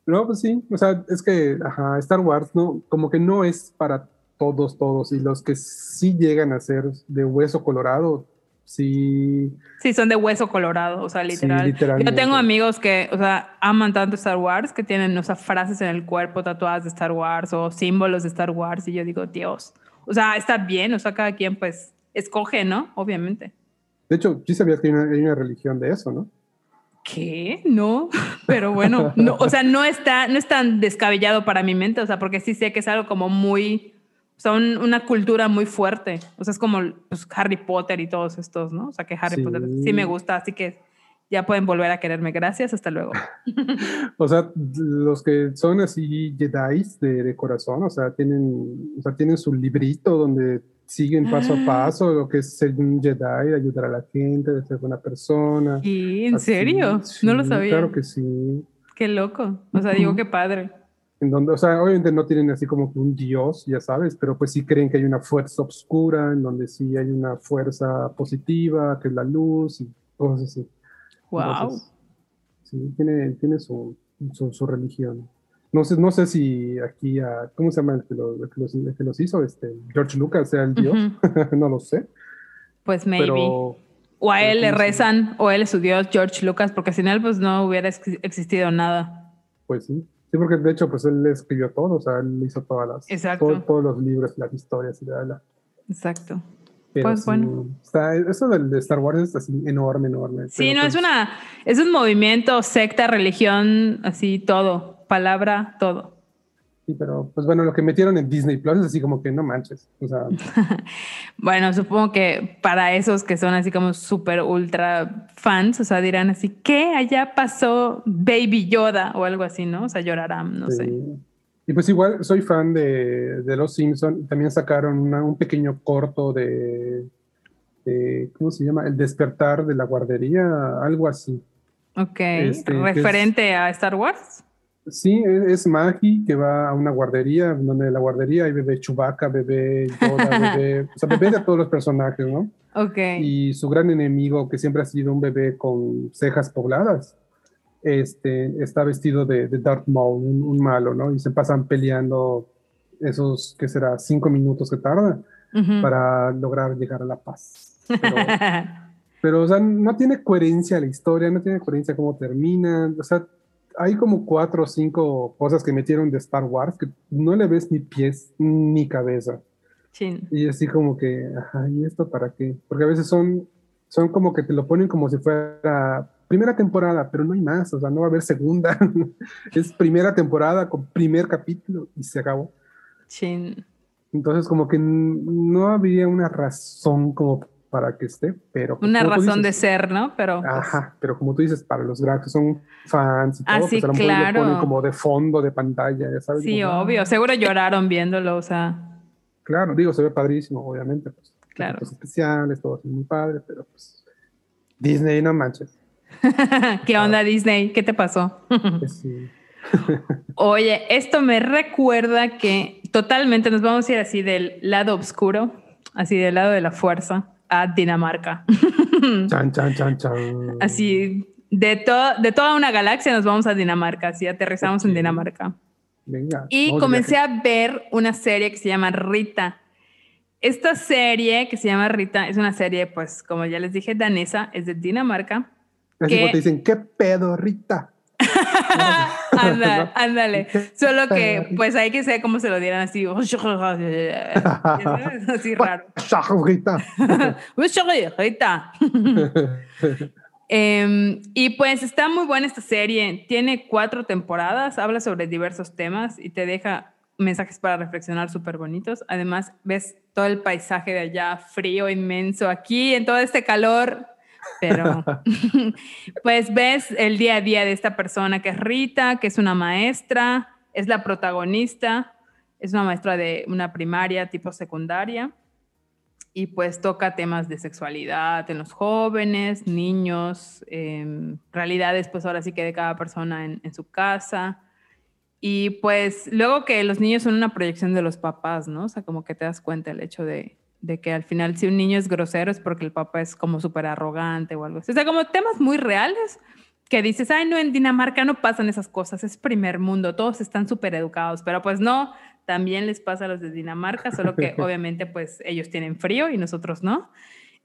[SPEAKER 1] No, pues sí. O sea, es que Star Wars, no, como que no es para todos, todos. Y los que sí llegan a ser de hueso colorado, sí.
[SPEAKER 2] Sí, son de hueso colorado, o sea, literal. Yo tengo amigos que, o sea, aman tanto Star Wars que tienen, o sea, frases en el cuerpo tatuadas de Star Wars o símbolos de Star Wars y yo digo, Dios, o sea, está bien, o sea, cada quien pues escoge, ¿no? Obviamente.
[SPEAKER 1] De hecho, sí sabías que hay una, religión de eso, ¿no?
[SPEAKER 2] ¿Qué? No, [laughs] pero bueno, no, o sea, no está, no es tan descabellado para mi mente, o sea, porque sí sé que es algo como muy son una cultura muy fuerte. O sea, es como pues, Harry Potter y todos estos, ¿no? O sea, que Harry Potter sí me gusta, así que ya pueden volver a quererme. Gracias, hasta luego. [laughs]
[SPEAKER 1] o sea, los que son así Jedi de, de, corazón, o sea, tienen, o sea, tienen su librito donde siguen paso a ah. paso lo que es ser un Jedi, ayudar a la gente, de ser buena persona.
[SPEAKER 2] ¿Y en serio? no lo sabía.
[SPEAKER 1] Claro que sí.
[SPEAKER 2] Qué loco. O sea, digo, qué padre
[SPEAKER 1] en donde, o sea, obviamente no tienen así como un dios, ya sabes, pero pues sí creen que hay una fuerza oscura, en donde sí hay una fuerza positiva, que es la luz y cosas así.
[SPEAKER 2] Wow.
[SPEAKER 1] sí, tiene, tiene su, su, religión. No sé, no sé si aquí, a, ¿cómo se llama el que, los, que los, hizo? Este, George Lucas sea el dios, [laughs] no lo sé.
[SPEAKER 2] Pues maybe. o a él le rezan, o él es su dios, George Lucas, porque sin él pues no hubiera existido nada.
[SPEAKER 1] Pues sí. Sí, porque de hecho, pues él escribió todo, o sea, él hizo todas las, Exacto. todos los libros, las historias y la,
[SPEAKER 2] Exacto. pues bueno.
[SPEAKER 1] eso del Star Wars es así enorme, enorme.
[SPEAKER 2] Sí, no, es pues una, es un movimiento, secta, religión, así todo, palabra, todo.
[SPEAKER 1] Sí, pero pues bueno, lo que metieron en Disney Plus es así como que no manches. O sea. [laughs]
[SPEAKER 2] bueno, supongo que para esos que son así como súper ultra fans, o sea, dirán así, ¿qué? Allá pasó Baby Yoda o algo así, ¿no? O sea, llorarán, no sé.
[SPEAKER 1] Y pues igual soy fan de, de Los Simpson. También sacaron un pequeño corto de, ¿cómo se llama? El despertar de la guardería, algo así.
[SPEAKER 2] Ok, este, referente a Star Wars.
[SPEAKER 1] Sí, es Maggie que va a una guardería, donde en la guardería hay bebé Chewbacca, bebé Yoda, [laughs] bebé, o sea, bebé de todos los personajes, ¿no?
[SPEAKER 2] Ok.
[SPEAKER 1] Y su gran enemigo, que siempre ha sido un bebé con cejas pobladas, este, está vestido de, de Darth Maul, un, malo, ¿no? Y se pasan peleando esos, ¿qué será? Cinco minutos que tarda para lograr llegar a la paz. Pero, [laughs] pero, o sea, no tiene coherencia la historia, no tiene coherencia cómo termina, o sea, hay como cuatro o cinco cosas que metieron de Star Wars que no le ves ni pies ni cabeza.
[SPEAKER 2] Sí.
[SPEAKER 1] Y así como que, ajá, ¿y esto para qué? Porque a veces son, son como que te lo ponen como si fuera primera temporada, pero no hay más, o sea, no va a haber segunda. [laughs] es primera temporada con primer capítulo y se acabó.
[SPEAKER 2] Sí.
[SPEAKER 1] Entonces como que no había una razón como para que esté, pero...
[SPEAKER 2] Una razón de ser, ¿no? Pero...
[SPEAKER 1] Pues ajá, pero como tú dices, para los que son fans y todo, pues a lo claro. lo ponen como de fondo de pantalla, ya sabes.
[SPEAKER 2] Sí, obvio, seguro lloraron viéndolo, o sea...
[SPEAKER 1] Claro, digo, se ve padrísimo, obviamente, pues.
[SPEAKER 2] Claro.
[SPEAKER 1] Los especiales, todo es muy padre, pero pues... Disney, no manches. [laughs]
[SPEAKER 2] ¿Qué onda Disney? ¿Qué te pasó? [laughs]
[SPEAKER 1] Pues sí. [laughs]
[SPEAKER 2] Oye, esto me recuerda que totalmente nos vamos a ir así del lado oscuro, así del lado de la fuerza, a Dinamarca. [laughs]
[SPEAKER 1] Chan, chan, chan, chan.
[SPEAKER 2] Así, de, de toda una galaxia nos vamos a Dinamarca, así aterrizamos en Dinamarca.
[SPEAKER 1] Venga.
[SPEAKER 2] Y comencé a ver una serie que se llama Rita. Esta serie que se llama Rita es una serie, pues, como ya les dije, danesa, es de Dinamarca.
[SPEAKER 1] Así que... te dicen, ¿qué pedo, Rita? [laughs]
[SPEAKER 2] ándale, ándale. Solo que, pues hay que ser como se lo dieran así. [laughs] así [laughs] raro. [laughs] eh, y pues está muy buena esta serie. Tiene cuatro temporadas, habla sobre diversos temas y te deja mensajes para reflexionar súper bonitos. Además, ves todo el paisaje de allá, frío, inmenso, aquí en todo este calor, pero [laughs] [laughs] pues ves el día a día de esta persona que es Rita, que es una maestra, es la protagonista, es una maestra de una primaria tipo secundaria y pues toca temas de sexualidad en los jóvenes, niños, em, realidades pues ahora sí que de cada persona en, en, su casa. Y pues luego que los niños son una proyección de los papás, ¿no? O sea, como que te das cuenta el hecho de, de que al final si un niño es grosero es porque el papá es como súper arrogante o algo así. O sea, como temas muy reales que dices, ay, no, en Dinamarca no pasan esas cosas, es primer mundo, todos están súper educados, pero pues no, también les pasa a los de Dinamarca, solo que [laughs] obviamente pues ellos tienen frío y nosotros no.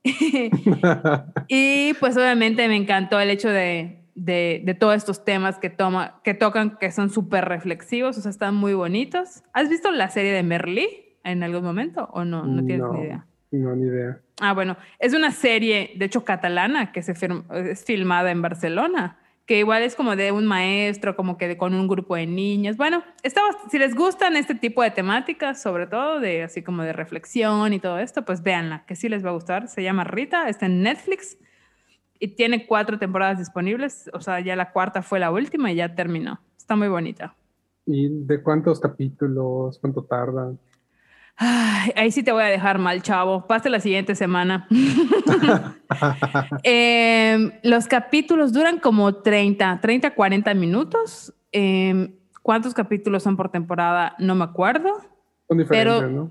[SPEAKER 2] [laughs] y pues obviamente me encantó el hecho de, de, de todos estos temas que, toma, que tocan, que son súper reflexivos, o sea, están muy bonitos. ¿Has visto la serie de Merlí en algún momento o no? No tienes ni idea.
[SPEAKER 1] No, ni idea.
[SPEAKER 2] Ah, bueno, es una serie, de hecho, catalana, que se es filmada en Barcelona que igual es como de un maestro, como que de, con un grupo de niños. Bueno, estamos, si les gustan este tipo de temáticas, sobre todo de así como de reflexión y todo esto, pues véanla, que sí les va a gustar. Se llama Rita, está en Netflix y tiene cuatro temporadas disponibles. O sea, ya la cuarta fue la última y ya terminó. Está muy bonita.
[SPEAKER 1] ¿Y de cuántos capítulos? ¿Cuánto tarda?
[SPEAKER 2] Ay, ahí sí te voy a dejar mal, chavo. Pase la siguiente semana. [laughs] eh, los capítulos duran como 30, 30, 40 minutos. Eh, ¿Cuántos capítulos son por temporada? No me acuerdo.
[SPEAKER 1] Son diferentes, pero ¿no?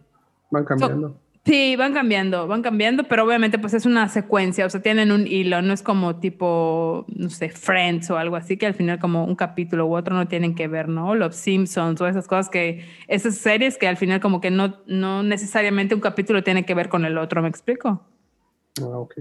[SPEAKER 1] Van cambiando.
[SPEAKER 2] Sí, van cambiando, van cambiando, pero obviamente pues es una secuencia, o sea, tienen un hilo, no es como tipo, no sé, Friends o algo así, que al final como un capítulo u otro no tienen que ver, ¿no? Los Simpsons o esas cosas que, esas series que al final como que no, no necesariamente un capítulo tiene que ver con el otro, ¿me explico?
[SPEAKER 1] Ah, ok.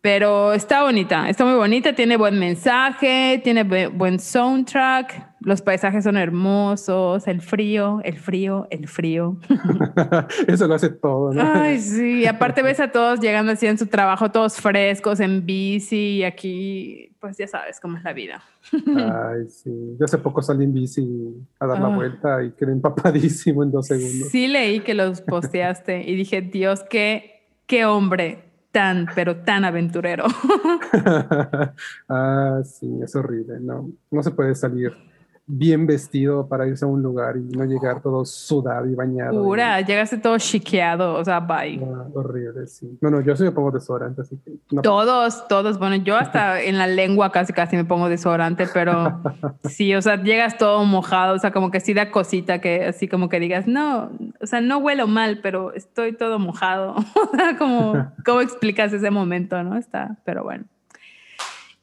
[SPEAKER 2] Pero está bonita, está muy bonita, tiene buen mensaje, tiene buen soundtrack, los paisajes son hermosos, el frío, el frío, el frío. [laughs]
[SPEAKER 1] Eso lo hace todo, ¿no?
[SPEAKER 2] Ay, sí, aparte ves a todos llegando así en su trabajo, todos frescos, en bici, y aquí, pues ya sabes cómo es la vida.
[SPEAKER 1] Ay, sí, yo hace poco salí en bici a dar la ah. vuelta y quedé empapadísimo en dos segundos.
[SPEAKER 2] Sí, leí que los posteaste y dije, Dios, qué, qué hombre, tan, pero tan aventurero. [laughs]
[SPEAKER 1] ah, sí, es horrible, no, no se puede salir bien vestido para irse a un lugar y no llegar todo sudado y bañado.
[SPEAKER 2] Pura, llegaste todo chiqueado, o sea, bye.
[SPEAKER 1] Ah, horrible, sí. No, no, yo sí me pongo desodorante, así que...
[SPEAKER 2] Todos, todos, bueno, yo hasta en la lengua casi casi me pongo desodorante, pero [laughs] sí, o sea, llegas todo mojado, o sea, como que sí da cosita que así como que digas, no, o sea, no huelo mal, pero estoy todo mojado. [laughs] O sea, como, ¿cómo explicas ese momento, no? Está, pero bueno.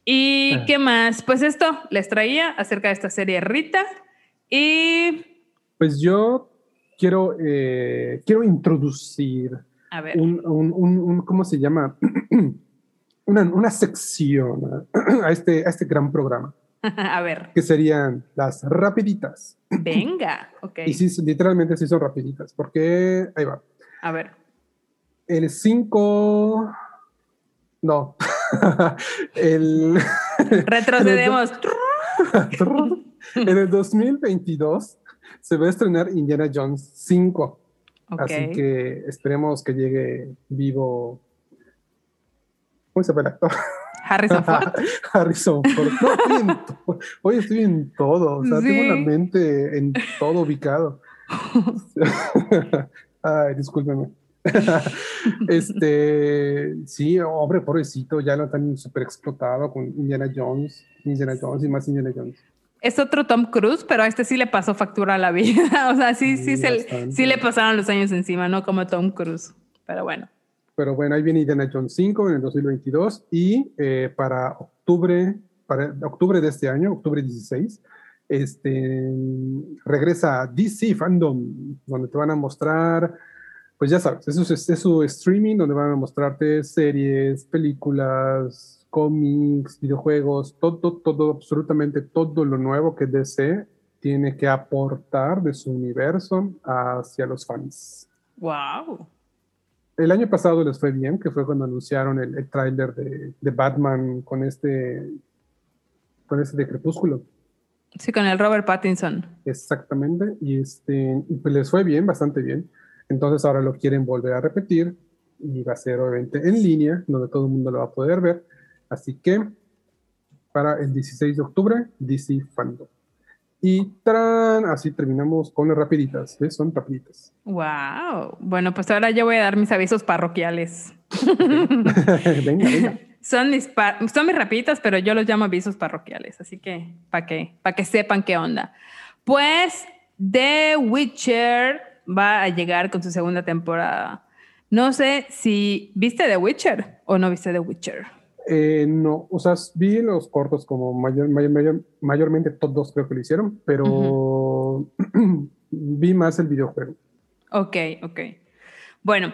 [SPEAKER 2] ¿Y ah. qué más? Pues esto les traía acerca de esta serie Rita. Y.
[SPEAKER 1] Pues yo quiero, eh, quiero introducir Un, un, ¿Cómo se llama? [clears throat] una, una, sección [clears throat] a este, a este gran programa. [laughs]
[SPEAKER 2] a ver.
[SPEAKER 1] Que serían las rapiditas.
[SPEAKER 2] Venga, [clears throat] ok.
[SPEAKER 1] Y sí, literalmente sí son rapiditas, porque ahí va.
[SPEAKER 2] A ver.
[SPEAKER 1] El 5. No. [laughs] [laughs] el, [laughs]
[SPEAKER 2] Retrocedemos. [laughs]
[SPEAKER 1] en el 2022 se va a estrenar Indiana Jones 5. Así que esperemos que llegue vivo. ¿Cómo se llama el actor?
[SPEAKER 2] Harrison Ford.
[SPEAKER 1] Harrison Ford. hoy estoy en todo. O sea, tengo la mente en todo ubicado. Ay, discúlpeme. [laughs] este, sí, hombre, pobrecito, ya lo están súper explotado con Indiana Jones, Indiana Jones y más Indiana Jones.
[SPEAKER 2] Es otro Tom Cruise, pero a este sí le pasó factura a la vida. [laughs] o sea, sí, sí, sí le pasaron los años encima, no como Tom Cruise. Pero bueno.
[SPEAKER 1] Pero bueno, ahí viene Indiana Jones 5 en el 2022 y eh, para octubre, para octubre de este año, octubre 16, este, regresa DC Fandom, donde te van a mostrar pues ya sabes, eso es, su streaming donde van a mostrarte series, películas, cómics, videojuegos, todo, todo, absolutamente todo lo nuevo que DC tiene que aportar de su universo hacia los fans.
[SPEAKER 2] ¡Wow!
[SPEAKER 1] El año pasado les fue bien, que fue cuando anunciaron el, el tráiler de, de, Batman con este, con este de Crepúsculo.
[SPEAKER 2] Sí, con el Robert Pattinson.
[SPEAKER 1] Exactamente, y, este, y pues les fue bien, bastante bien. Entonces ahora lo quieren volver a repetir y va a ser obviamente en línea, donde todo el mundo lo va a poder ver. Así que para el 16 de octubre, DC Fandom. Y tran, así terminamos con las rapiditas, ¿ves? Son rapiditas.
[SPEAKER 2] Wow. Bueno, pues ahora yo voy a dar mis avisos parroquiales. [laughs]
[SPEAKER 1] venga, venga. [laughs]
[SPEAKER 2] Son mis, son mis rapiditas, pero yo los llamo avisos parroquiales, así que para que, para que sepan qué onda. Pues The Witcher va a llegar con su segunda temporada. No sé si viste The Witcher o no viste The Witcher.
[SPEAKER 1] Eh, no, o sea, vi los cortos como mayor, mayor, mayormente todos creo que lo hicieron, pero [clears throat] vi más el videojuego.
[SPEAKER 2] Ok, ok. Bueno,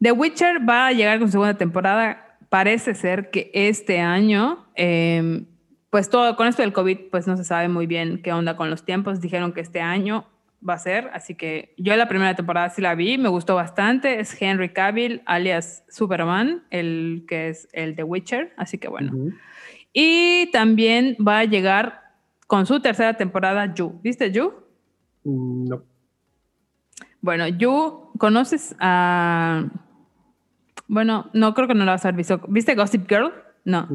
[SPEAKER 2] The Witcher va a llegar con segunda temporada. Parece ser que este año, em, pues todo con esto del COVID, pues no se sabe muy bien qué onda con los tiempos. Dijeron que este año va a ser, así que yo la primera temporada sí la vi, me gustó bastante, es Henry Cavill, alias Superman, el que es el de Witcher, así que bueno. Y también va a llegar con su tercera temporada Yu, ¿viste Yu?
[SPEAKER 1] Mm, no.
[SPEAKER 2] Bueno, Yu, ¿conoces a... Bueno, no creo que no la vas a haber visto. ¿Viste Gossip Girl? No.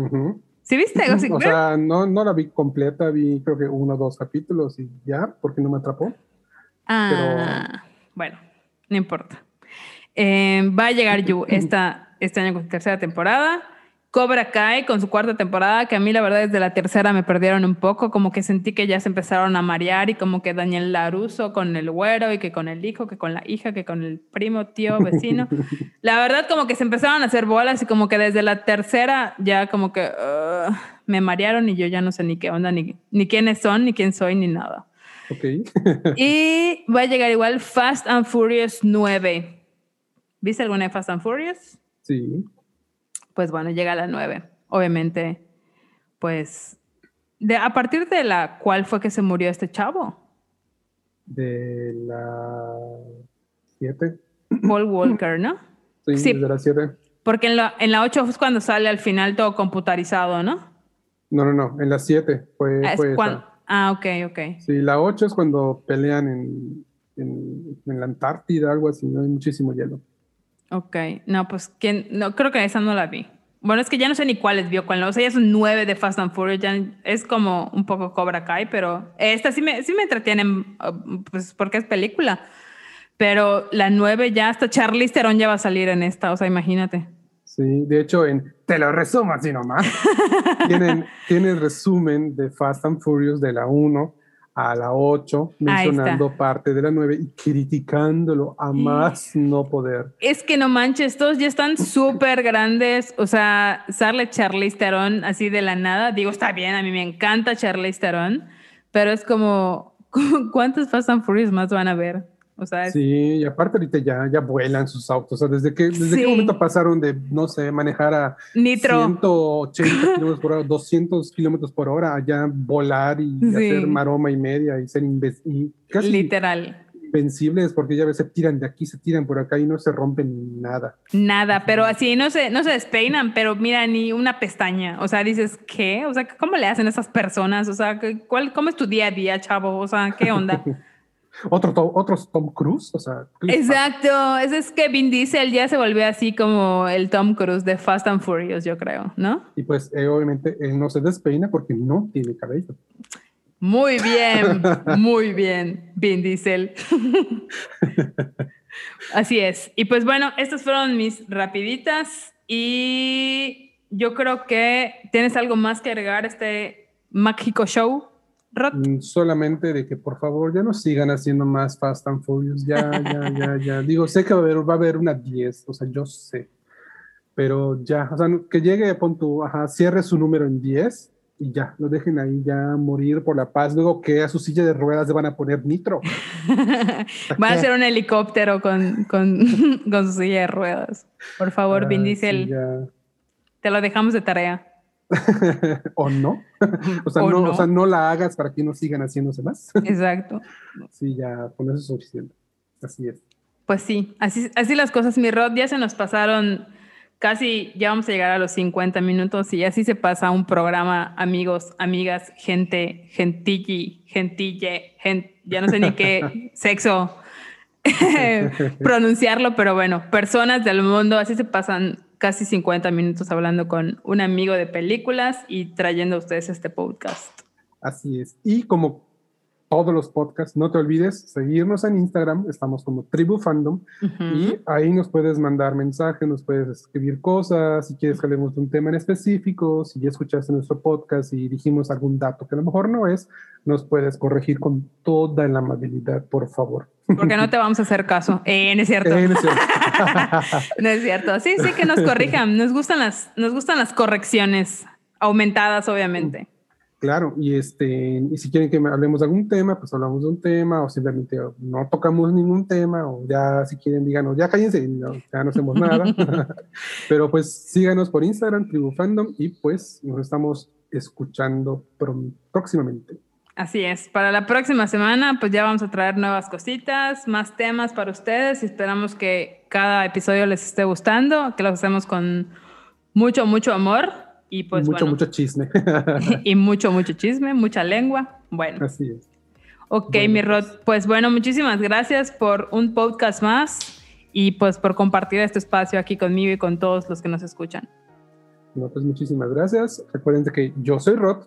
[SPEAKER 2] ¿Sí viste Gossip Girl?
[SPEAKER 1] O sea, no, no la vi completa, vi creo que uno o dos capítulos y ya, porque no me atrapó.
[SPEAKER 2] Ah, bueno, no importa. Eh, va a llegar Yu esta, este año con su tercera temporada. Cobra Kai con su cuarta temporada, que a mí la verdad desde la tercera me perdieron un poco, como que sentí que ya se empezaron a marear y como que Daniel Laruso con el güero y que con el hijo, que con la hija, que con el primo, tío, vecino. [laughs] la verdad como que se empezaron a hacer bolas y como que desde la tercera ya como que uh, me marearon y yo ya no sé ni qué onda, ni, ni quiénes son, ni quién soy, ni nada.
[SPEAKER 1] Ok. [laughs]
[SPEAKER 2] y va a llegar igual Fast and Furious 9. ¿Viste alguna de Fast and Furious?
[SPEAKER 1] Sí.
[SPEAKER 2] Pues bueno, llega la 9. Obviamente, pues, de, ¿a partir de la cuál fue que se murió este chavo?
[SPEAKER 1] De la 7.
[SPEAKER 2] Paul [clears throat] Walker, ¿no?
[SPEAKER 1] Sí, de la 7.
[SPEAKER 2] Porque en la, en la 8 fue cuando sale al final todo computarizado, ¿no?
[SPEAKER 1] No, no, no, en la 7 fue,
[SPEAKER 2] ah,
[SPEAKER 1] fue
[SPEAKER 2] Ah, ok, ok.
[SPEAKER 1] Sí, la 8 es cuando pelean en, en, la Antártida, algo así, ¿no? Hay muchísimo hielo.
[SPEAKER 2] Ok, no, pues ¿quién? no, creo que esa no la vi. Bueno, es que ya no sé ni cuáles vio cuál, o sea, ya son nueve de Fast and Furious, ya es como un poco Cobra Kai, pero esta sí me, sí me entretienen, pues porque es película. Pero la nueve ya hasta Charlize Theron ya va a salir en esta, o sea, imagínate.
[SPEAKER 1] Sí, de hecho, en, te lo resumo así nomás. [laughs] tienen, tienen resumen de Fast and Furious de la 1 a la 8, mencionando parte de la 9 y criticándolo a más no poder.
[SPEAKER 2] Es que no manches, todos ya están súper grandes. O sea, sale Charlize Theron así de la nada. Digo, está bien, a mí me encanta Charlize Theron, pero es como, [laughs] ¿cuántos Fast and Furious más van a ver?
[SPEAKER 1] Sí, y aparte ahorita ya, ya vuelan sus autos. O sea, ¿desde qué, desde qué momento pasaron de, no sé, manejar a
[SPEAKER 2] Nitro.
[SPEAKER 1] 180 [laughs] kilómetros por hora, 200 kilómetros por hora, a ya volar y hacer maroma y media y ser y casi
[SPEAKER 2] Literal.
[SPEAKER 1] Invencibles porque ya veces se tiran de aquí, se tiran por acá y no se rompen nada.
[SPEAKER 2] Nada, pero así no se, no se despeinan, pero mira, ni una pestaña. O sea, dices, ¿qué? O sea, ¿cómo le hacen a esas personas? O sea, ¿cuál, ¿cómo es tu día a día, chavo? O sea, ¿qué onda? [laughs]
[SPEAKER 1] Otro, otros Tom Cruise, o sea.
[SPEAKER 2] Exacto, ese es que Vin Diesel ya se volvió así como el Tom Cruise de Fast and Furious, yo creo, ¿no?
[SPEAKER 1] Y pues eh, obviamente él no se despeina porque no tiene cabello.
[SPEAKER 2] Muy bien, [laughs] muy bien, Vin Diesel. [laughs] así es. Y pues bueno, estas fueron mis rapiditas y yo creo que tienes algo más que agregar a este mágico show.
[SPEAKER 1] Mm, solamente de que por favor ya no sigan haciendo más Fast and Furious, ya, ya, ya, ya. [laughs] Digo, sé que va a haber, va a haber una 10, o sea, yo sé, pero ya, o sea, que llegue, pon tu, ajá, cierre su número en 10 y ya, lo dejen ahí ya morir por la paz. Luego que a su silla de ruedas le van a poner nitro. [laughs]
[SPEAKER 2] van a hacer un helicóptero con, con, [laughs] con, su silla de ruedas. Por favor, Vin Diesel, te lo dejamos de tarea. [laughs] [laughs]
[SPEAKER 1] o no. o, sea, no, o sea, no la hagas para que no sigan haciéndose más. [laughs]
[SPEAKER 2] Exacto.
[SPEAKER 1] sí, ya con eso es suficiente. Así es.
[SPEAKER 2] Pues sí, así, así las cosas, mi Rod, ya se nos pasaron casi ya vamos a llegar a los 50 minutos y así se pasa un programa, amigos, amigas, gente, gentilli, gentille, ya no sé ni qué sexo pronunciarlo, pero bueno, personas del mundo, así se pasan casi 50 minutos hablando con un amigo de películas y trayendo a ustedes este podcast.
[SPEAKER 1] Así es. Y como todos los podcasts. No te olvides seguirnos en Instagram, estamos como Tribu Fandom y ahí nos puedes mandar mensajes, nos puedes escribir cosas, si quieres que hablemos de un tema en específico, si ya escuchaste nuestro podcast y dijimos algún dato que a lo mejor no es, nos puedes corregir con toda la amabilidad, por favor.
[SPEAKER 2] Porque no te vamos a hacer caso. Eh, no es cierto. Eh, no, es cierto. [laughs] no es cierto. Sí, sí que nos corrijan. Nos gustan las, nos gustan las correcciones aumentadas, obviamente.
[SPEAKER 1] Claro, y este, y si quieren que hablemos de algún tema, pues hablamos de un tema, o simplemente no tocamos ningún tema, o ya si quieren díganos, ya cállense, ya no hacemos nada. [laughs] Pero pues síganos por Instagram, Tribu Fandom, y pues nos estamos escuchando próximamente.
[SPEAKER 2] Así es, para la próxima semana pues ya vamos a traer nuevas cositas, más temas para ustedes y esperamos que cada episodio les esté gustando, que los hacemos con mucho, mucho amor. Y pues
[SPEAKER 1] mucho, mucho chisme. [laughs]
[SPEAKER 2] y mucho, mucho chisme, mucha lengua. Bueno.
[SPEAKER 1] Así es.
[SPEAKER 2] Ok, mi Rod. Pues. pues bueno, muchísimas gracias por un podcast más y pues por compartir este espacio aquí conmigo y con todos los que nos escuchan.
[SPEAKER 1] No, pues muchísimas gracias. Recuerden que yo soy Rod.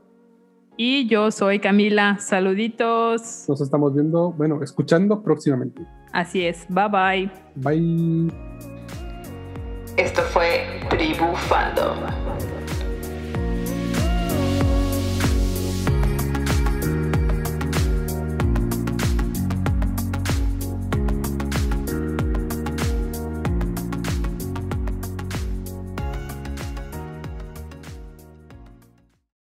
[SPEAKER 2] Y yo soy Camila. Saluditos.
[SPEAKER 1] Nos estamos viendo, bueno, escuchando próximamente.
[SPEAKER 2] Así es. Bye bye.
[SPEAKER 1] Bye.
[SPEAKER 3] Esto fue Tribu Fandom.